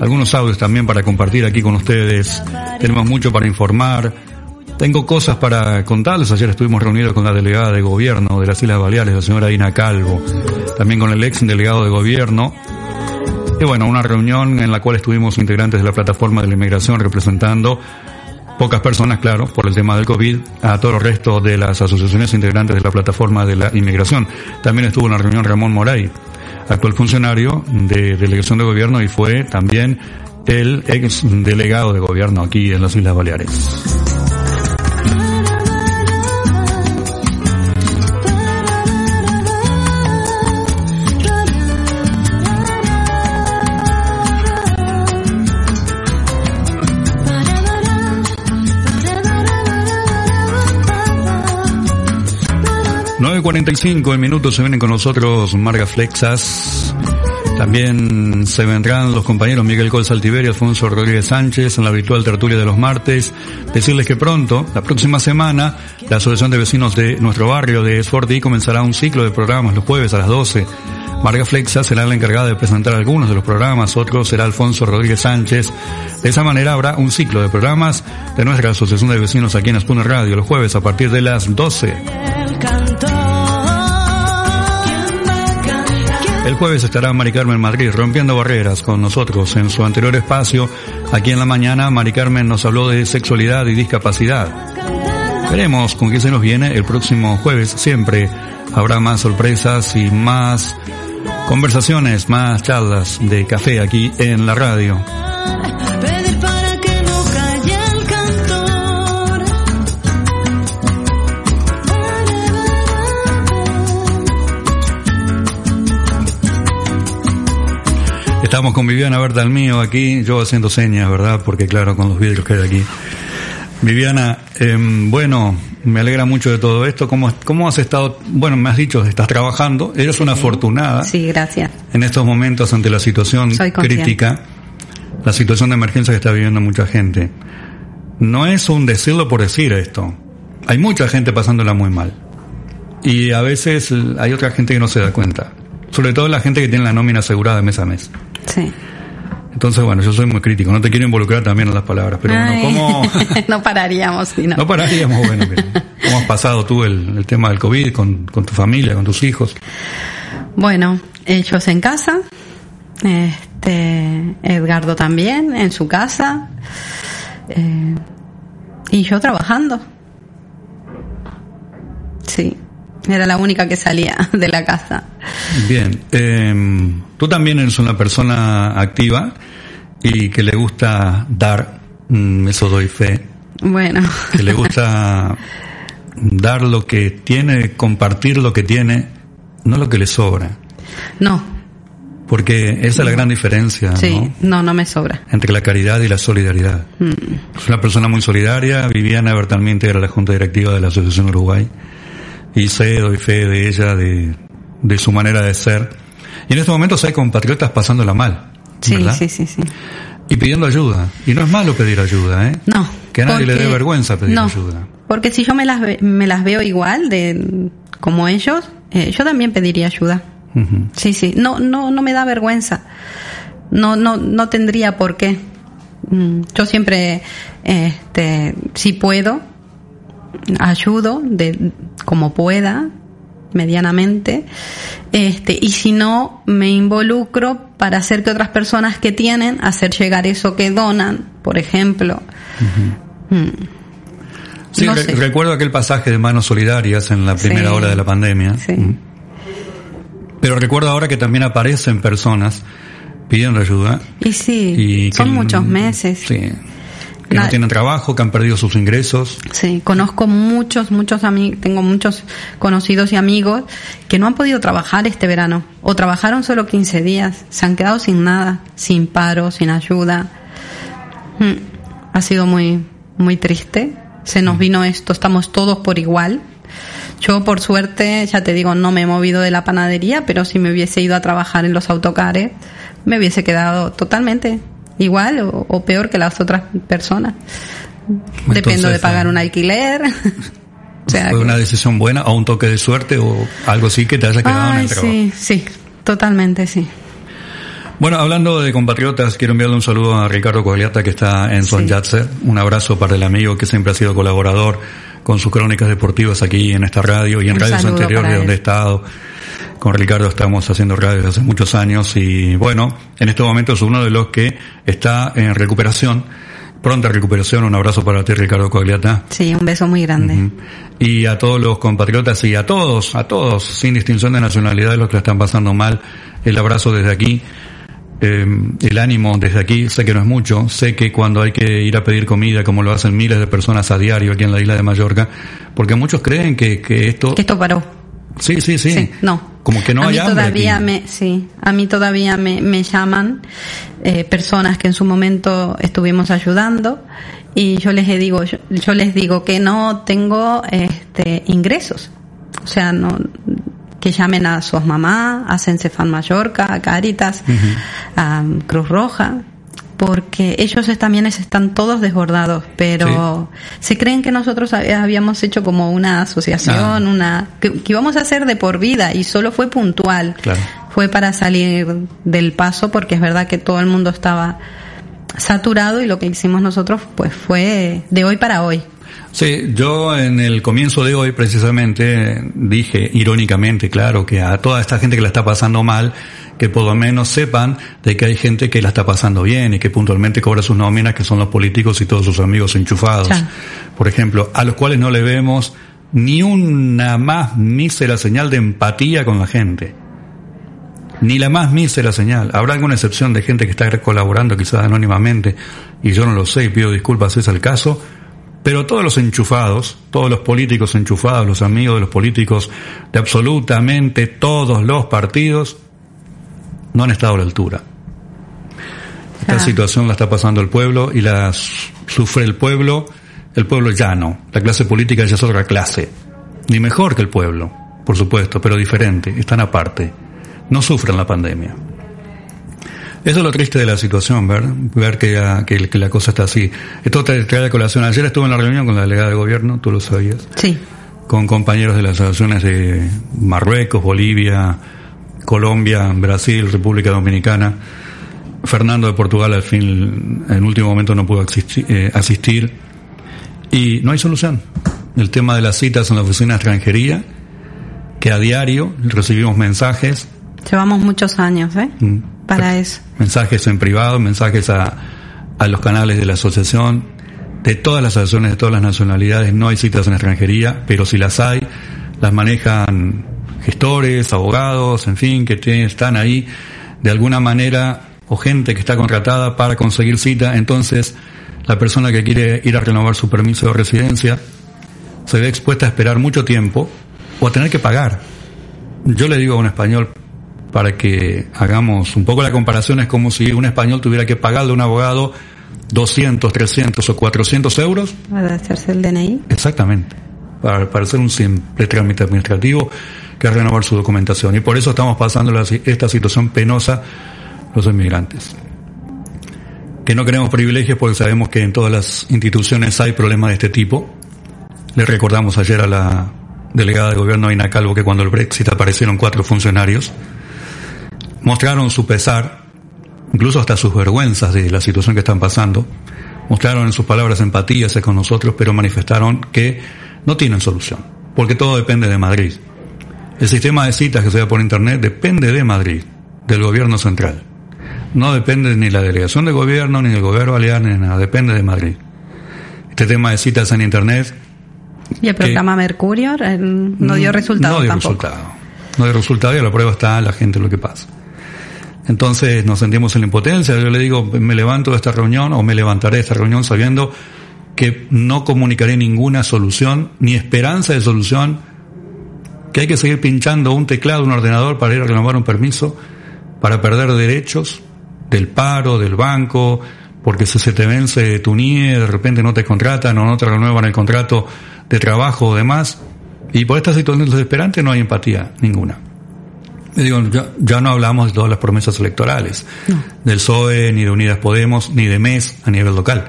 algunos audios también para compartir aquí con ustedes. Tenemos mucho para informar. Tengo cosas para contarles. Ayer estuvimos reunidos con la delegada de gobierno de las Islas Baleares, la señora Ina Calvo. También con el ex delegado de gobierno Y bueno, una reunión en la cual estuvimos integrantes de la plataforma de la inmigración representando pocas personas, claro, por el tema del COVID, a todo el resto de las asociaciones integrantes de la plataforma de la inmigración. También estuvo en la reunión Ramón Moray, actual funcionario de delegación de gobierno y fue también el ex delegado de gobierno aquí en las Islas Baleares. 9.45 en minutos se vienen con nosotros Marga Flexas. También se vendrán los compañeros Miguel Col Saltiverio, Alfonso Rodríguez Sánchez en la habitual tertulia de los martes. Decirles que pronto, la próxima semana, la Asociación de Vecinos de nuestro barrio de Esforti comenzará un ciclo de programas los jueves a las 12. Marga Flexa será la encargada de presentar algunos de los programas, otro será Alfonso Rodríguez Sánchez. De esa manera habrá un ciclo de programas de nuestra Asociación de Vecinos aquí en Spooner Radio los jueves a partir de las 12. El jueves estará Mari Carmen Madrid rompiendo barreras con nosotros en su anterior espacio. Aquí en la mañana Mari Carmen nos habló de sexualidad y discapacidad. Veremos con qué se nos viene el próximo jueves. Siempre habrá más sorpresas y más conversaciones, más charlas de café aquí en la radio. Estamos con Viviana Berta al mío aquí, yo haciendo señas, ¿verdad? Porque claro, con los vidrios que hay aquí. Viviana, em, bueno, me alegra mucho de todo esto. ¿Cómo, ¿Cómo has estado? Bueno, me has dicho, estás trabajando, eres una afortunada. Sí, gracias. En estos momentos ante la situación crítica, la situación de emergencia que está viviendo mucha gente. No es un decirlo por decir esto. Hay mucha gente pasándola muy mal. Y a veces hay otra gente que no se da cuenta. Sobre todo la gente que tiene la nómina asegurada mes a mes. Sí. Entonces, bueno, yo soy muy crítico, no te quiero involucrar también en las palabras, pero bueno, ¿cómo...? no pararíamos, si no. No pararíamos, bueno, ¿cómo has pasado tú el, tema del COVID con, con, tu familia, con tus hijos? Bueno, ellos en casa, este, Edgardo también en su casa, eh, y yo trabajando. Sí. Era la única que salía de la casa. Bien. Eh, tú también eres una persona activa y que le gusta dar, mm, eso doy fe. Bueno. Que le gusta dar lo que tiene, compartir lo que tiene, no lo que le sobra. No. Porque esa es la gran diferencia. Sí, no, no, me sobra. Entre la caridad y la solidaridad. Mm. Es una persona muy solidaria. Viviana Bertalmiente era la junta directiva de la Asociación Uruguay y sé, doy fe de ella, de, de su manera de ser. Y en estos momentos hay compatriotas pasándola mal. Sí, sí, sí, sí. Y pidiendo ayuda. Y no es malo pedir ayuda, ¿eh? No. Que a nadie le dé vergüenza pedir ayuda. Porque si yo me las, me las veo igual, de como ellos, eh, yo también pediría ayuda. Sí, sí. No, no, no me da vergüenza. No, no, no tendría por qué. Mm, yo siempre, este, si puedo, ayudo de como pueda medianamente. Este y si no me involucro para hacer que otras personas que tienen hacer llegar eso que donan por ejemplo. Mm. sí, recuerdo aquel pasaje de manos solidarias en la primera hora de la pandemia. Mm. pero recuerdo ahora que también aparecen personas pidiendo ayuda. Y sí son muchos meses. Sí que no tienen trabajo, que han perdido sus ingresos. Sí, conozco muchos, muchos amigos, tengo muchos conocidos y amigos que no han podido trabajar este verano o trabajaron solo 15 días, se han quedado sin nada, sin paro, sin ayuda. Mm, ha sido muy, muy triste. Se nos mm. vino esto, estamos todos por igual. Yo, por suerte, ya te digo, no me he movido de la panadería, pero si me hubiese ido a trabajar en los autocares, me hubiese quedado totalmente igual o, peor que las otras personas. Dependo de pagar un alquiler. o sea, ¿Fue una decisión buena o un toque de suerte o algo así que te haya quedado en el trabajo? Sí, sí, totalmente sí. Bueno, hablando de compatriotas, quiero enviarle un saludo a Ricardo Cogliata que está en Son sí. Un abrazo para el amigo que siempre ha sido colaborador con sus crónicas deportivas aquí en esta radio y en radios anteriores donde he estado Con Ricardo estamos haciendo radio desde hace muchos años y bueno, en este momento es uno de los que está en recuperación, pronta recuperación. Un abrazo para ti, Ricardo Cogliata. Sí, un beso muy grande. Y a todos los compatriotas y a todos, a todos, sin distinción de nacionalidad, los que la están pasando mal, el abrazo desde aquí. Eh, el ánimo desde aquí, sé que no es mucho, sé que cuando hay que ir a pedir comida, como lo hacen miles de personas a diario aquí en la isla de Mallorca, porque muchos creen que, que esto... Que esto paró. Sí, sí, sí. Sí, no. Como que no a hay mí hambre todavía aquí. me, sí, a mí todavía me, me llaman eh, personas que en su momento estuvimos ayudando y yo les digo, yo, yo les digo que no tengo este ingresos, o sea, no que llamen a sus mamás, a Sensefan Mallorca, a Caritas, a Cruz Roja, porque ellos también es- están todos desbordados, pero se creen que nosotros hab- habíamos hecho como una asociación, una que, que íbamos a hacer de por vida y solo fue puntual. Claro. Fue para salir del paso porque es verdad que todo el mundo estaba saturado y lo que hicimos nosotros pues fue de hoy para hoy. Sí, yo en el comienzo de hoy precisamente dije irónicamente, claro, que a toda esta gente que la está pasando mal, que por lo menos sepan de que hay gente que la está pasando bien y que puntualmente cobra sus nóminas, que son los políticos y todos sus amigos enchufados. Claro. Por ejemplo, a los cuales no le vemos ni una más mísera señal de empatía con la gente. Ni la más mísera señal. Habrá alguna excepción de gente que está colaborando quizás anónimamente y yo no lo sé y pido disculpas si es el caso, pero todos los enchufados, todos los políticos enchufados, los amigos de los políticos de absolutamente todos los partidos, no han estado a la altura. Esta Ah. situación la está pasando el pueblo y la sufre el pueblo, el pueblo ya no. La clase política ya es otra clase. Ni mejor que el pueblo, por supuesto, pero diferente, están aparte. No sufren la pandemia. Eso es lo triste de la situación, ver, ver que, ah, que, que la cosa está así. Esto te trae a colación. Ayer estuve en la reunión con la delegada de gobierno, tú lo sabías, Sí. con compañeros de las asociaciones de Marruecos, Bolivia, Colombia, Brasil, República Dominicana. Fernando de Portugal al fin, en último momento no pudo eh, asistir. Y no hay solución. El tema de las citas en la oficina de extranjería, que a diario recibimos mensajes Llevamos muchos años, ¿eh? Mm. Para eso. mensajes en privado, mensajes a, a los canales de la asociación, de todas las asociaciones de todas las nacionalidades, no hay citas en extranjería, pero si las hay, las manejan gestores, abogados, en fin, que están ahí de alguna manera, o gente que está contratada para conseguir cita, entonces la persona que quiere ir a renovar su permiso de residencia se ve expuesta a esperar mucho tiempo o a tener que pagar. Yo le digo a un español, para que hagamos un poco la comparación, es como si un español tuviera que pagarle a un abogado 200, 300 o 400 euros, Para hacerse el DNI. exactamente, para, para hacer un simple trámite administrativo que renovar su documentación. Y por eso estamos pasando esta situación penosa los inmigrantes. Que no queremos privilegios porque sabemos que en todas las instituciones hay problemas de este tipo. Le recordamos ayer a la delegada de gobierno Aina Calvo que cuando el Brexit aparecieron cuatro funcionarios, mostraron su pesar, incluso hasta sus vergüenzas de la situación que están pasando, mostraron en sus palabras empatía hacia con nosotros, pero manifestaron que no tienen solución, porque todo depende de Madrid. El sistema de citas que se da por internet depende de Madrid, del gobierno central. No depende ni la delegación de gobierno, ni del gobierno balear, ni nada, depende de Madrid. Este tema de citas en internet Y el programa Mercurio eh, no dio resultado Mm, no dio tampoco. resultado. No dio resultado y a la prueba está la gente lo que pasa. Entonces nos sentimos en la impotencia. Yo le digo, me levanto de esta reunión o me levantaré de esta reunión sabiendo que no comunicaré ninguna solución ni esperanza de solución, que hay que seguir pinchando un teclado, un ordenador para ir a renovar un permiso, para perder derechos del paro, del banco, porque si se te vence tu NIE, de repente no te contratan o no te renuevan el contrato de trabajo o demás. Y por esta situación desesperante no hay empatía ninguna. Digo, ya, ya no hablamos de todas las promesas electorales, del PSOE, ni de Unidas Podemos, ni de MES a nivel local.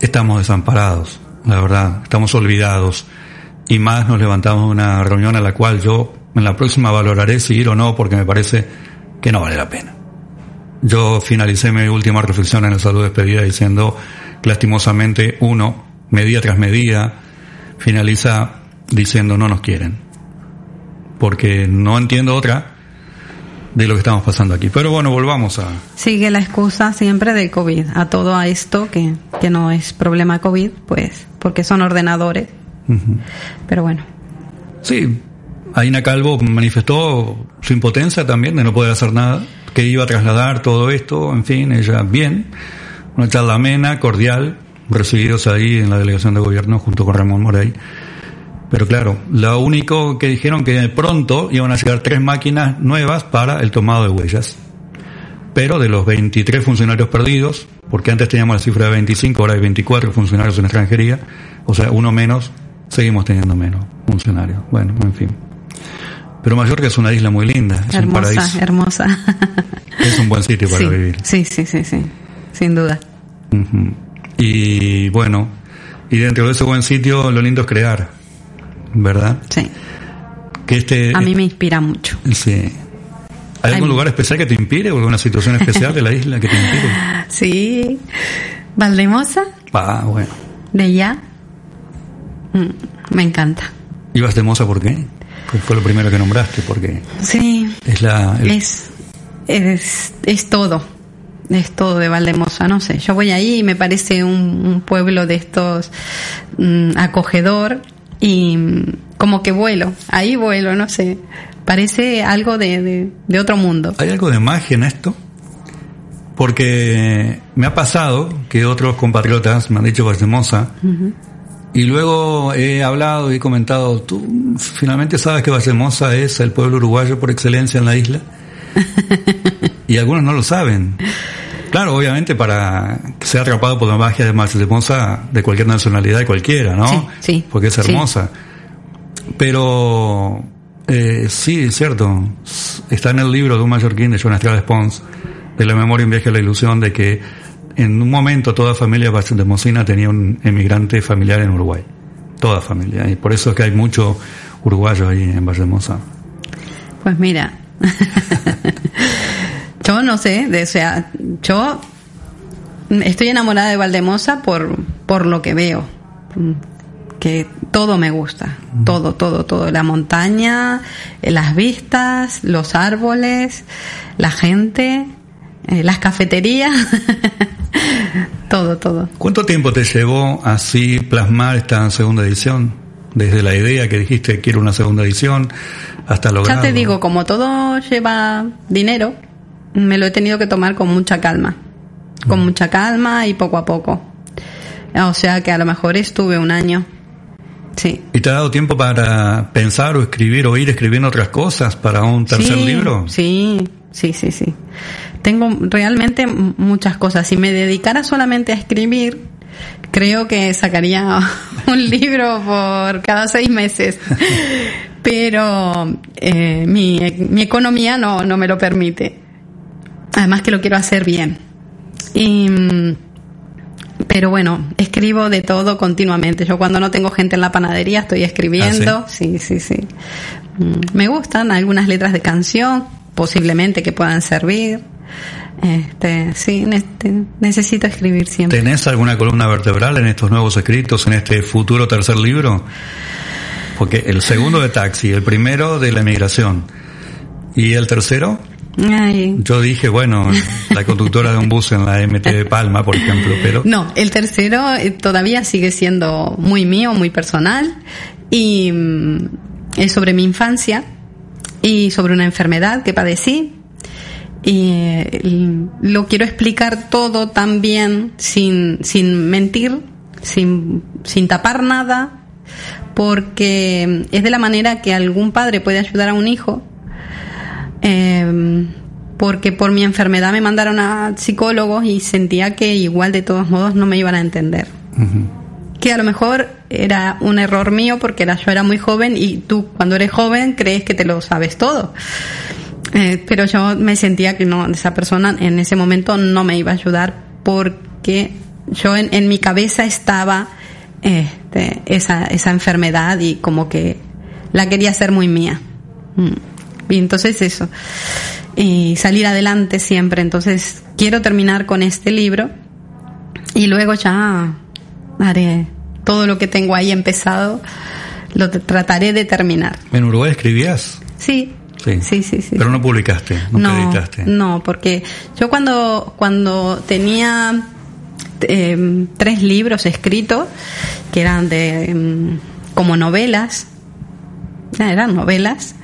Estamos desamparados, la verdad, estamos olvidados. Y más nos levantamos de una reunión a la cual yo en la próxima valoraré si ir o no, porque me parece que no vale la pena. Yo finalicé mi última reflexión en el salud despedida diciendo que lastimosamente uno, medida tras medida, finaliza diciendo no nos quieren. porque no entiendo otra de lo que estamos pasando aquí. Pero bueno, volvamos a... Sigue la excusa siempre del COVID, a todo a esto que, que no es problema COVID, pues porque son ordenadores. Pero bueno, Sí, Aina Calvo manifestó su impotencia también de no poder hacer nada, que iba a trasladar todo esto, en fin, ella bien, una charla amena, cordial, recibidos ahí en la delegación de gobierno junto con Ramón Morey. Pero claro, lo único que dijeron que pronto iban a llegar tres máquinas nuevas para el tomado de huellas. Pero de los 23 funcionarios perdidos, porque antes teníamos la cifra de 25, ahora hay 24 funcionarios en extranjería, o sea, uno menos, seguimos teniendo menos funcionarios. Bueno, en fin. Pero Mallorca es una isla muy linda, es un paraíso. hermosa, hermosa. Es un buen sitio para sí, vivir. sí, sí, sí, sí, sin duda. Y bueno, y dentro de ese buen sitio lo lindo es crear, ¿verdad? Sí. Que este, A mí me inspira mucho. sí. ¿Hay algún Ay. lugar especial que te inspire o alguna situación especial de la isla que te inspire? Sí. Valdemosa, Ah, bueno. de ya. Mm, me encanta. ¿Ibas de Moza por qué? Pues fue lo primero que nombraste, porque Sí, es la... el- es, es, es todo. Es todo de Valdemosa, no sé. Yo voy ahí y me parece un, un pueblo de estos mm, acogedor y mm, como que vuelo. Ahí vuelo, no sé. Parece algo de, de, de otro mundo. ¿Hay algo de magia en esto? Porque me ha pasado que otros compatriotas me han dicho Valdemosa Ujú. Y luego he hablado y he comentado, ¿tú finalmente sabes que Valdemosa es el pueblo uruguayo por excelencia en la isla? y algunos no lo saben. Claro, obviamente para que sea atrapado por la magia de Valdemosa de cualquier nacionalidad, de cualquiera, ¿no? Sí, sí, Porque es sí. hermosa. Pero eh, sí, es cierto. Está en el libro de un mallorquín de Joan Estrada Pons, de la memoria un viaje a la ilusión, de que en un momento toda familia de Mocina tenía un emigrante familiar en Uruguay. Toda familia. Y por eso es que hay mucho uruguayo ahí en Valdemosa. Pues mira, yo no sé, de- o sea, yo estoy enamorada de Valdemosa por, por lo que veo, que todo me gusta, todo, todo, todo, la montaña, las vistas, los árboles, la gente, eh, las cafeterías, todo, todo. ¿Cuánto tiempo te llevó así plasmar esta segunda edición? Desde la idea que dijiste quiero una segunda edición hasta lograr. Ya te digo, como todo lleva dinero, me lo he tenido que tomar con mucha calma. Con mucha calma y poco a poco. O sea que a lo mejor estuve un año. Sí. ¿Y te ha dado tiempo para pensar o escribir o ir escribiendo otras cosas para un tercer sí, libro? Sí, sí, sí, sí. Tengo realmente muchas cosas. Si me dedicara solamente a escribir, creo que sacaría un libro por cada seis meses. Pero eh, mi, mi economía no, no me lo permite. Además que lo quiero hacer bien. Y, mm, pero bueno, escribo de todo continuamente. Yo cuando no tengo gente en la panadería estoy escribiendo. sí? sí, sí, Mm, Me gustan algunas letras de canción, posiblemente que puedan servir. Este, sí, ne- te- necesito escribir siempre. ¿Tenés alguna columna vertebral en estos nuevos escritos, en este futuro tercer libro? Porque el segundo de taxi, el primero de la emigración. ¿Y el tercero? Ay, Yo dije, bueno, la conductora de un bus en la MT de Palma, por ejemplo, pero No, el tercero eh, todavía sigue siendo muy mío, muy personal y mm, es sobre mi infancia y sobre una enfermedad que padecí y eh, lo quiero explicar todo también sin, sin mentir, sin, sin tapar nada, porque es de la manera que algún padre puede ayudar a un hijo eh, porque por mi enfermedad me mandaron a psicólogos y sentía que igual de todos modos no me iban a entender. Que a lo mejor era un error mío porque era, yo era muy joven y tú cuando eres joven crees que te lo sabes todo. Eh, pero yo me sentía que no, esa persona en ese momento no me iba a ayudar porque yo en, mi cabeza estaba este, esa, esa enfermedad y como que la quería hacer muy mía. Mm. Y entonces eso. Y salir adelante siempre. Entonces quiero terminar con este libro y luego ya haré todo lo que tengo ahí empezado, lo trataré de terminar. en Uruguay escribías. Sí. Sí. Sí, sí, sí. Pero no publicaste, no, editaste. no, porque yo cuando, cuando tenía eh, tres libros escritos, que eran de mm, como novelas, eran novelas,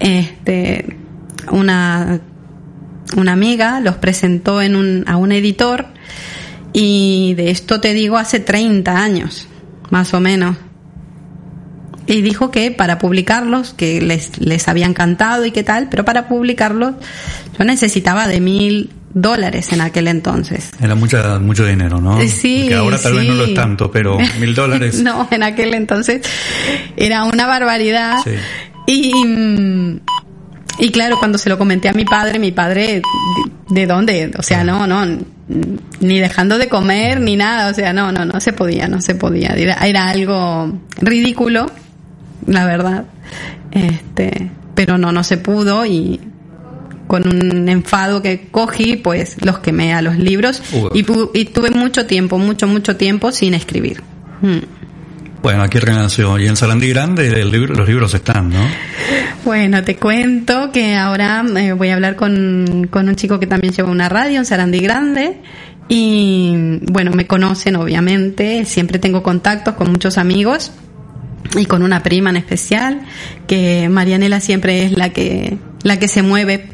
este, una, una amiga los presentó en un, a un editor y de esto te digo hace 30 años, más o menos. Y dijo que para publicarlos, que les, les había encantado y qué tal, pero para publicarlos yo necesitaba de mil dólares en aquel entonces. Era mucha, mucho dinero, ¿no? Sí, Porque ahora tal vez no lo es tanto, pero mil dólares. no, en aquel entonces era una barbaridad. Sí. Y, y claro, cuando se lo comenté a mi padre, mi padre, ¿de, de dónde? O sea, no, no, ni dejando de comer, ni nada, o sea, no, no, no se podía, no se podía. Era, era algo ridículo, la verdad. Este, pero no, no se pudo y con un enfado que cogí, pues los quemé a los libros y tuve mucho tiempo, mucho, mucho tiempo sin escribir. Mm. Bueno, aquí renació. Y en Sarandí Grande el libro- los libros están, ¿no? Bueno, te cuento que ahora eh, voy a hablar con, con un chico que también lleva una radio en Sarandí Grande. Y bueno, me conocen obviamente, siempre tengo contactos con muchos amigos y con una prima en especial, que Marianela siempre es la que, la que se mueve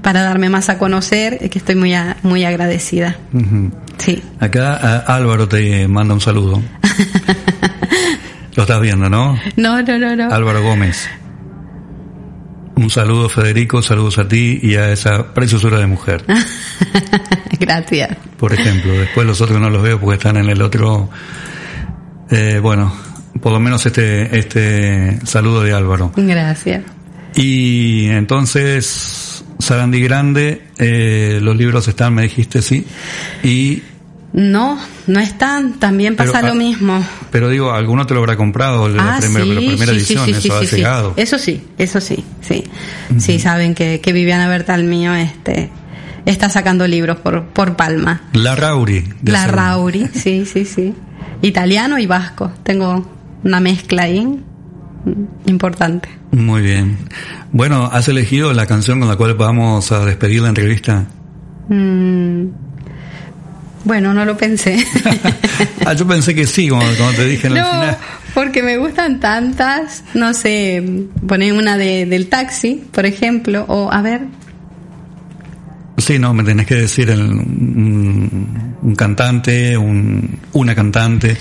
para darme más a conocer, que estoy muy, a- muy agradecida. Ujú. Sí. Acá a- Álvaro te manda un saludo. Lo estás viendo, ¿no? No, no, no, no. Álvaro Gómez. Un saludo, Federico, saludos a ti y a esa preciosura de mujer. Gracias. Por ejemplo, después los otros no los veo porque están en el otro. Eh, bueno, por lo menos este, este saludo de Álvaro. Gracias. Y entonces, Sarandí Grande, eh, los libros están, me dijiste, sí. Y, No, no están, también pasa Pero, lo mismo. pero digo, alguno te lo habrá comprado, la, Ah, primera, sí, la primera sí, edición, sí, sí, eso ha llegado. Eso sí, eso sí, sí. Sí, saben que, que Viviana Bertal mío este, está sacando libros por, por Palma. La Rauri. La. Rauri, sí, sí, sí. Italiano y vasco. Tengo una mezcla ahí importante. Muy bien. Bueno, ¿has elegido la canción con la cual vamos a despedir la entrevista? Mm, bueno, no lo pensé. Ah, yo pensé que sí, como, como te dije en el no, final. porque me gustan tantas. No sé, poner una de, del taxi, por ejemplo, o a ver, Sí, no, me tenés que decir el- un, un cantante, un, una cantante,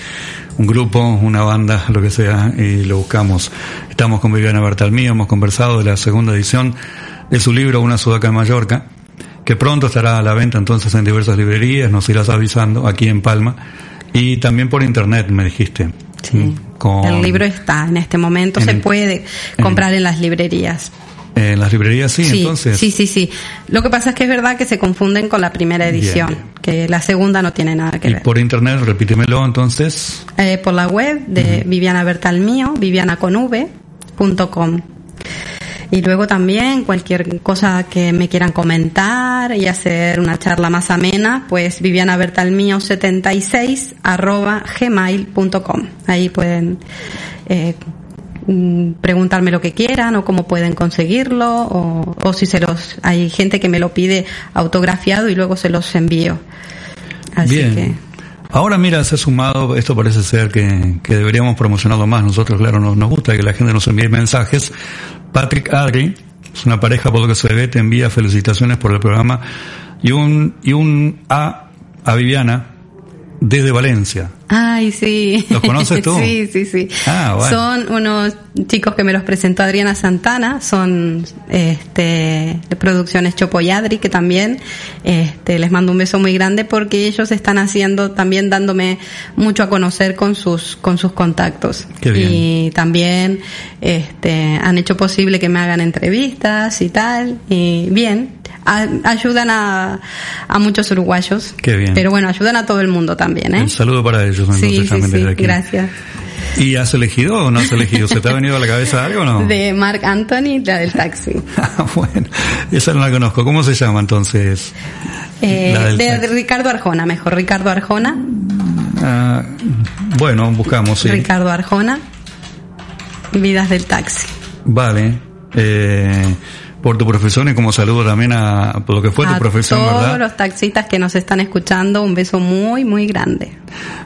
un grupo, una banda, lo que sea, y lo buscamos. Estamos con Viviana Bertalmí, hemos conversado de la segunda edición de su libro Una Sudaca en Mallorca, que pronto estará a la venta entonces en diversas librerías, nos irás avisando aquí en Palma, y también por internet, me dijiste. Sí. Con- el libro está en este momento, En se puede comprar en las librerías. En las librerías sí, sí, entonces. sí, sí, sí. Lo que pasa es que es verdad que se confunden con la primera Bien, edición, bien. que la segunda no tiene nada que Y ver. por internet, repítemelo entonces. Eh, por la web de Viviana Bertalmío, vivianaconv.com. Y luego también cualquier cosa que me quieran comentar y hacer una charla más amena, pues vivianabertalmío76 arroba gmail.com. Ahí pueden eh, mm, preguntarme lo que quieran o cómo pueden conseguirlo o, o si se los hay gente que me lo pide autografiado y luego se los envío. Así Bien. que Ahora mira, se ha sumado, esto parece ser que, que deberíamos promocionarlo más. Nosotros, claro, nos, nos gusta que la gente nos envíe mensajes. Patrick Adri, es una pareja por lo que se ve, te envía felicitaciones por el programa y un, y un A a Viviana desde Valencia. Ay, sí. ¿Los conoces tú? sí, sí, sí. Ah, bueno. Son unos chicos que me los presentó Adriana Santana, son este de producciones Chopoyadri, que también este les mando un beso muy grande porque ellos están haciendo también dándome mucho a conocer con sus con sus contactos. Qué bien. Y también este han hecho posible que me hagan entrevistas y tal y bien, a- ayudan a, a muchos uruguayos. Qué bien. Pero bueno, ayudan a todo el mundo también, ¿eh? Un saludo para ellos sí, sí, Gracias. ¿Y has elegido o no has elegido? ¿Se te ha venido a la cabeza algo o no? De Mark Anthony, la del taxi. ah, bueno, esa no la conozco. ¿Cómo se llama entonces? Eh, de, Ricardo Arjona, mejor. Ricardo Arjona. Ah, bueno, buscamos, sí. Ricardo Arjona, Vidas del Taxi. Vale. Eh, por tu profesión y como saludo también a, lo que fue tu profesión, a todos los taxistas que nos están escuchando, un beso muy, muy grande.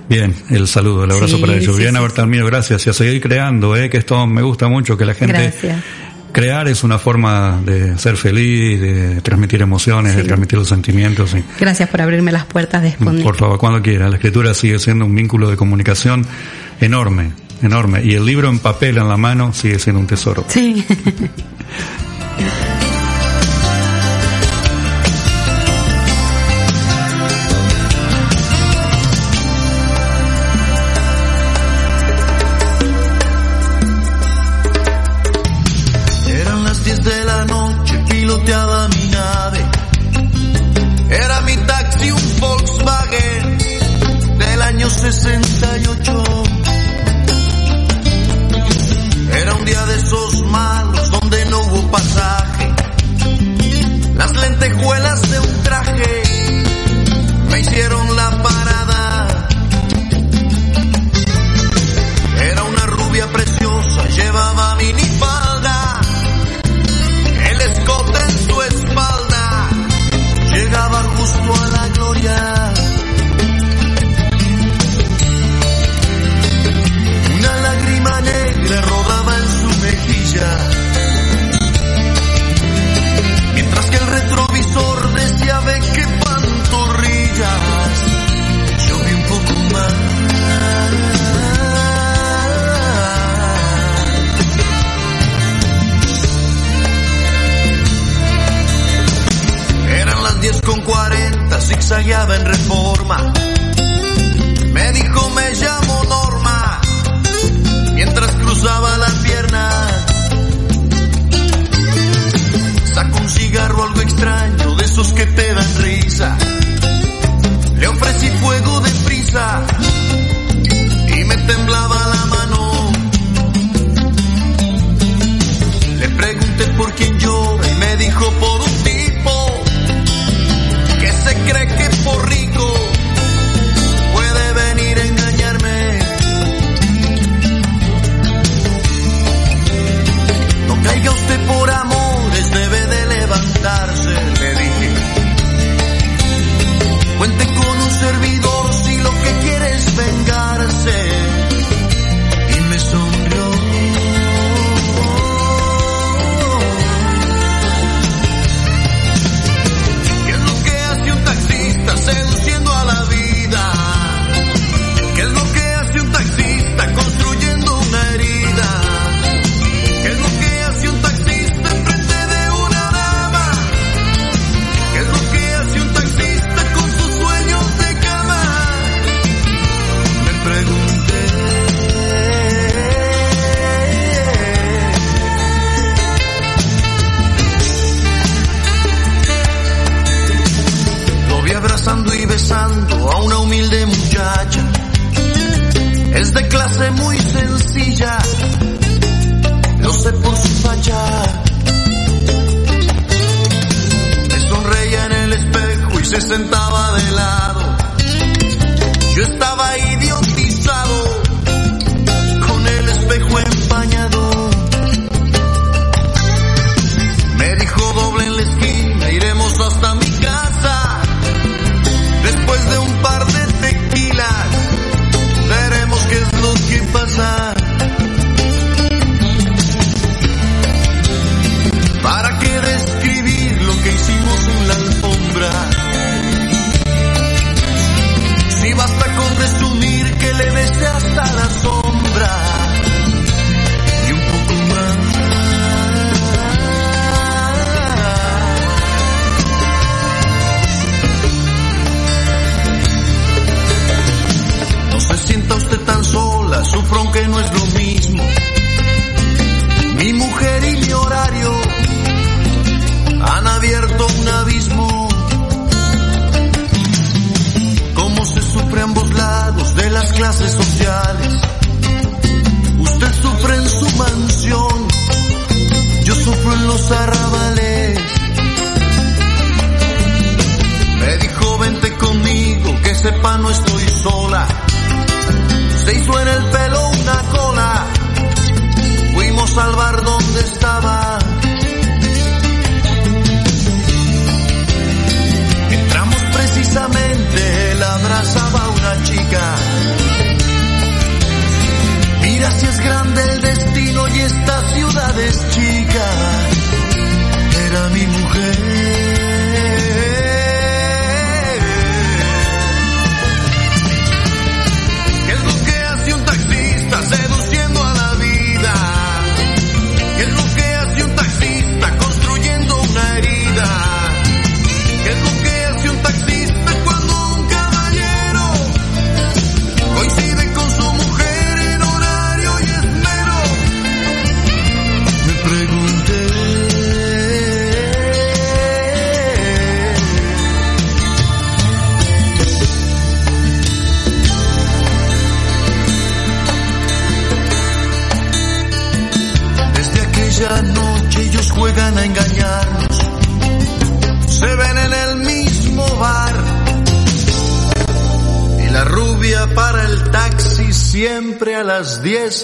Bien, el saludo, el abrazo para ellos. Sí, Bien, Bertal gracias. Y a seguir creando, eh, que esto me gusta mucho, que la gente... Gracias. Crear es una forma de ser feliz, de transmitir emociones, de transmitir los sentimientos. Sí. Gracias por abrirme las puertas de. Por favor, cuando quiera. La escritura sigue siendo un vínculo de comunicación enorme, enorme. Y el libro en papel en la mano sigue siendo un tesoro. Sí. Thank you.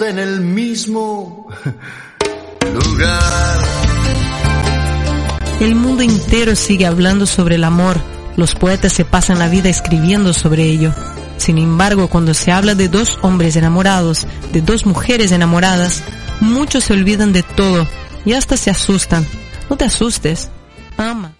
Las 10 en el mismo lugar. El mundo entero sigue hablando sobre el amor. Los poetas se pasan la vida escribiendo sobre ello. Sin embargo, cuando se habla de dos hombres enamorados, de dos mujeres enamoradas, muchos se olvidan de todo y hasta se asustan. No te asustes. Ama.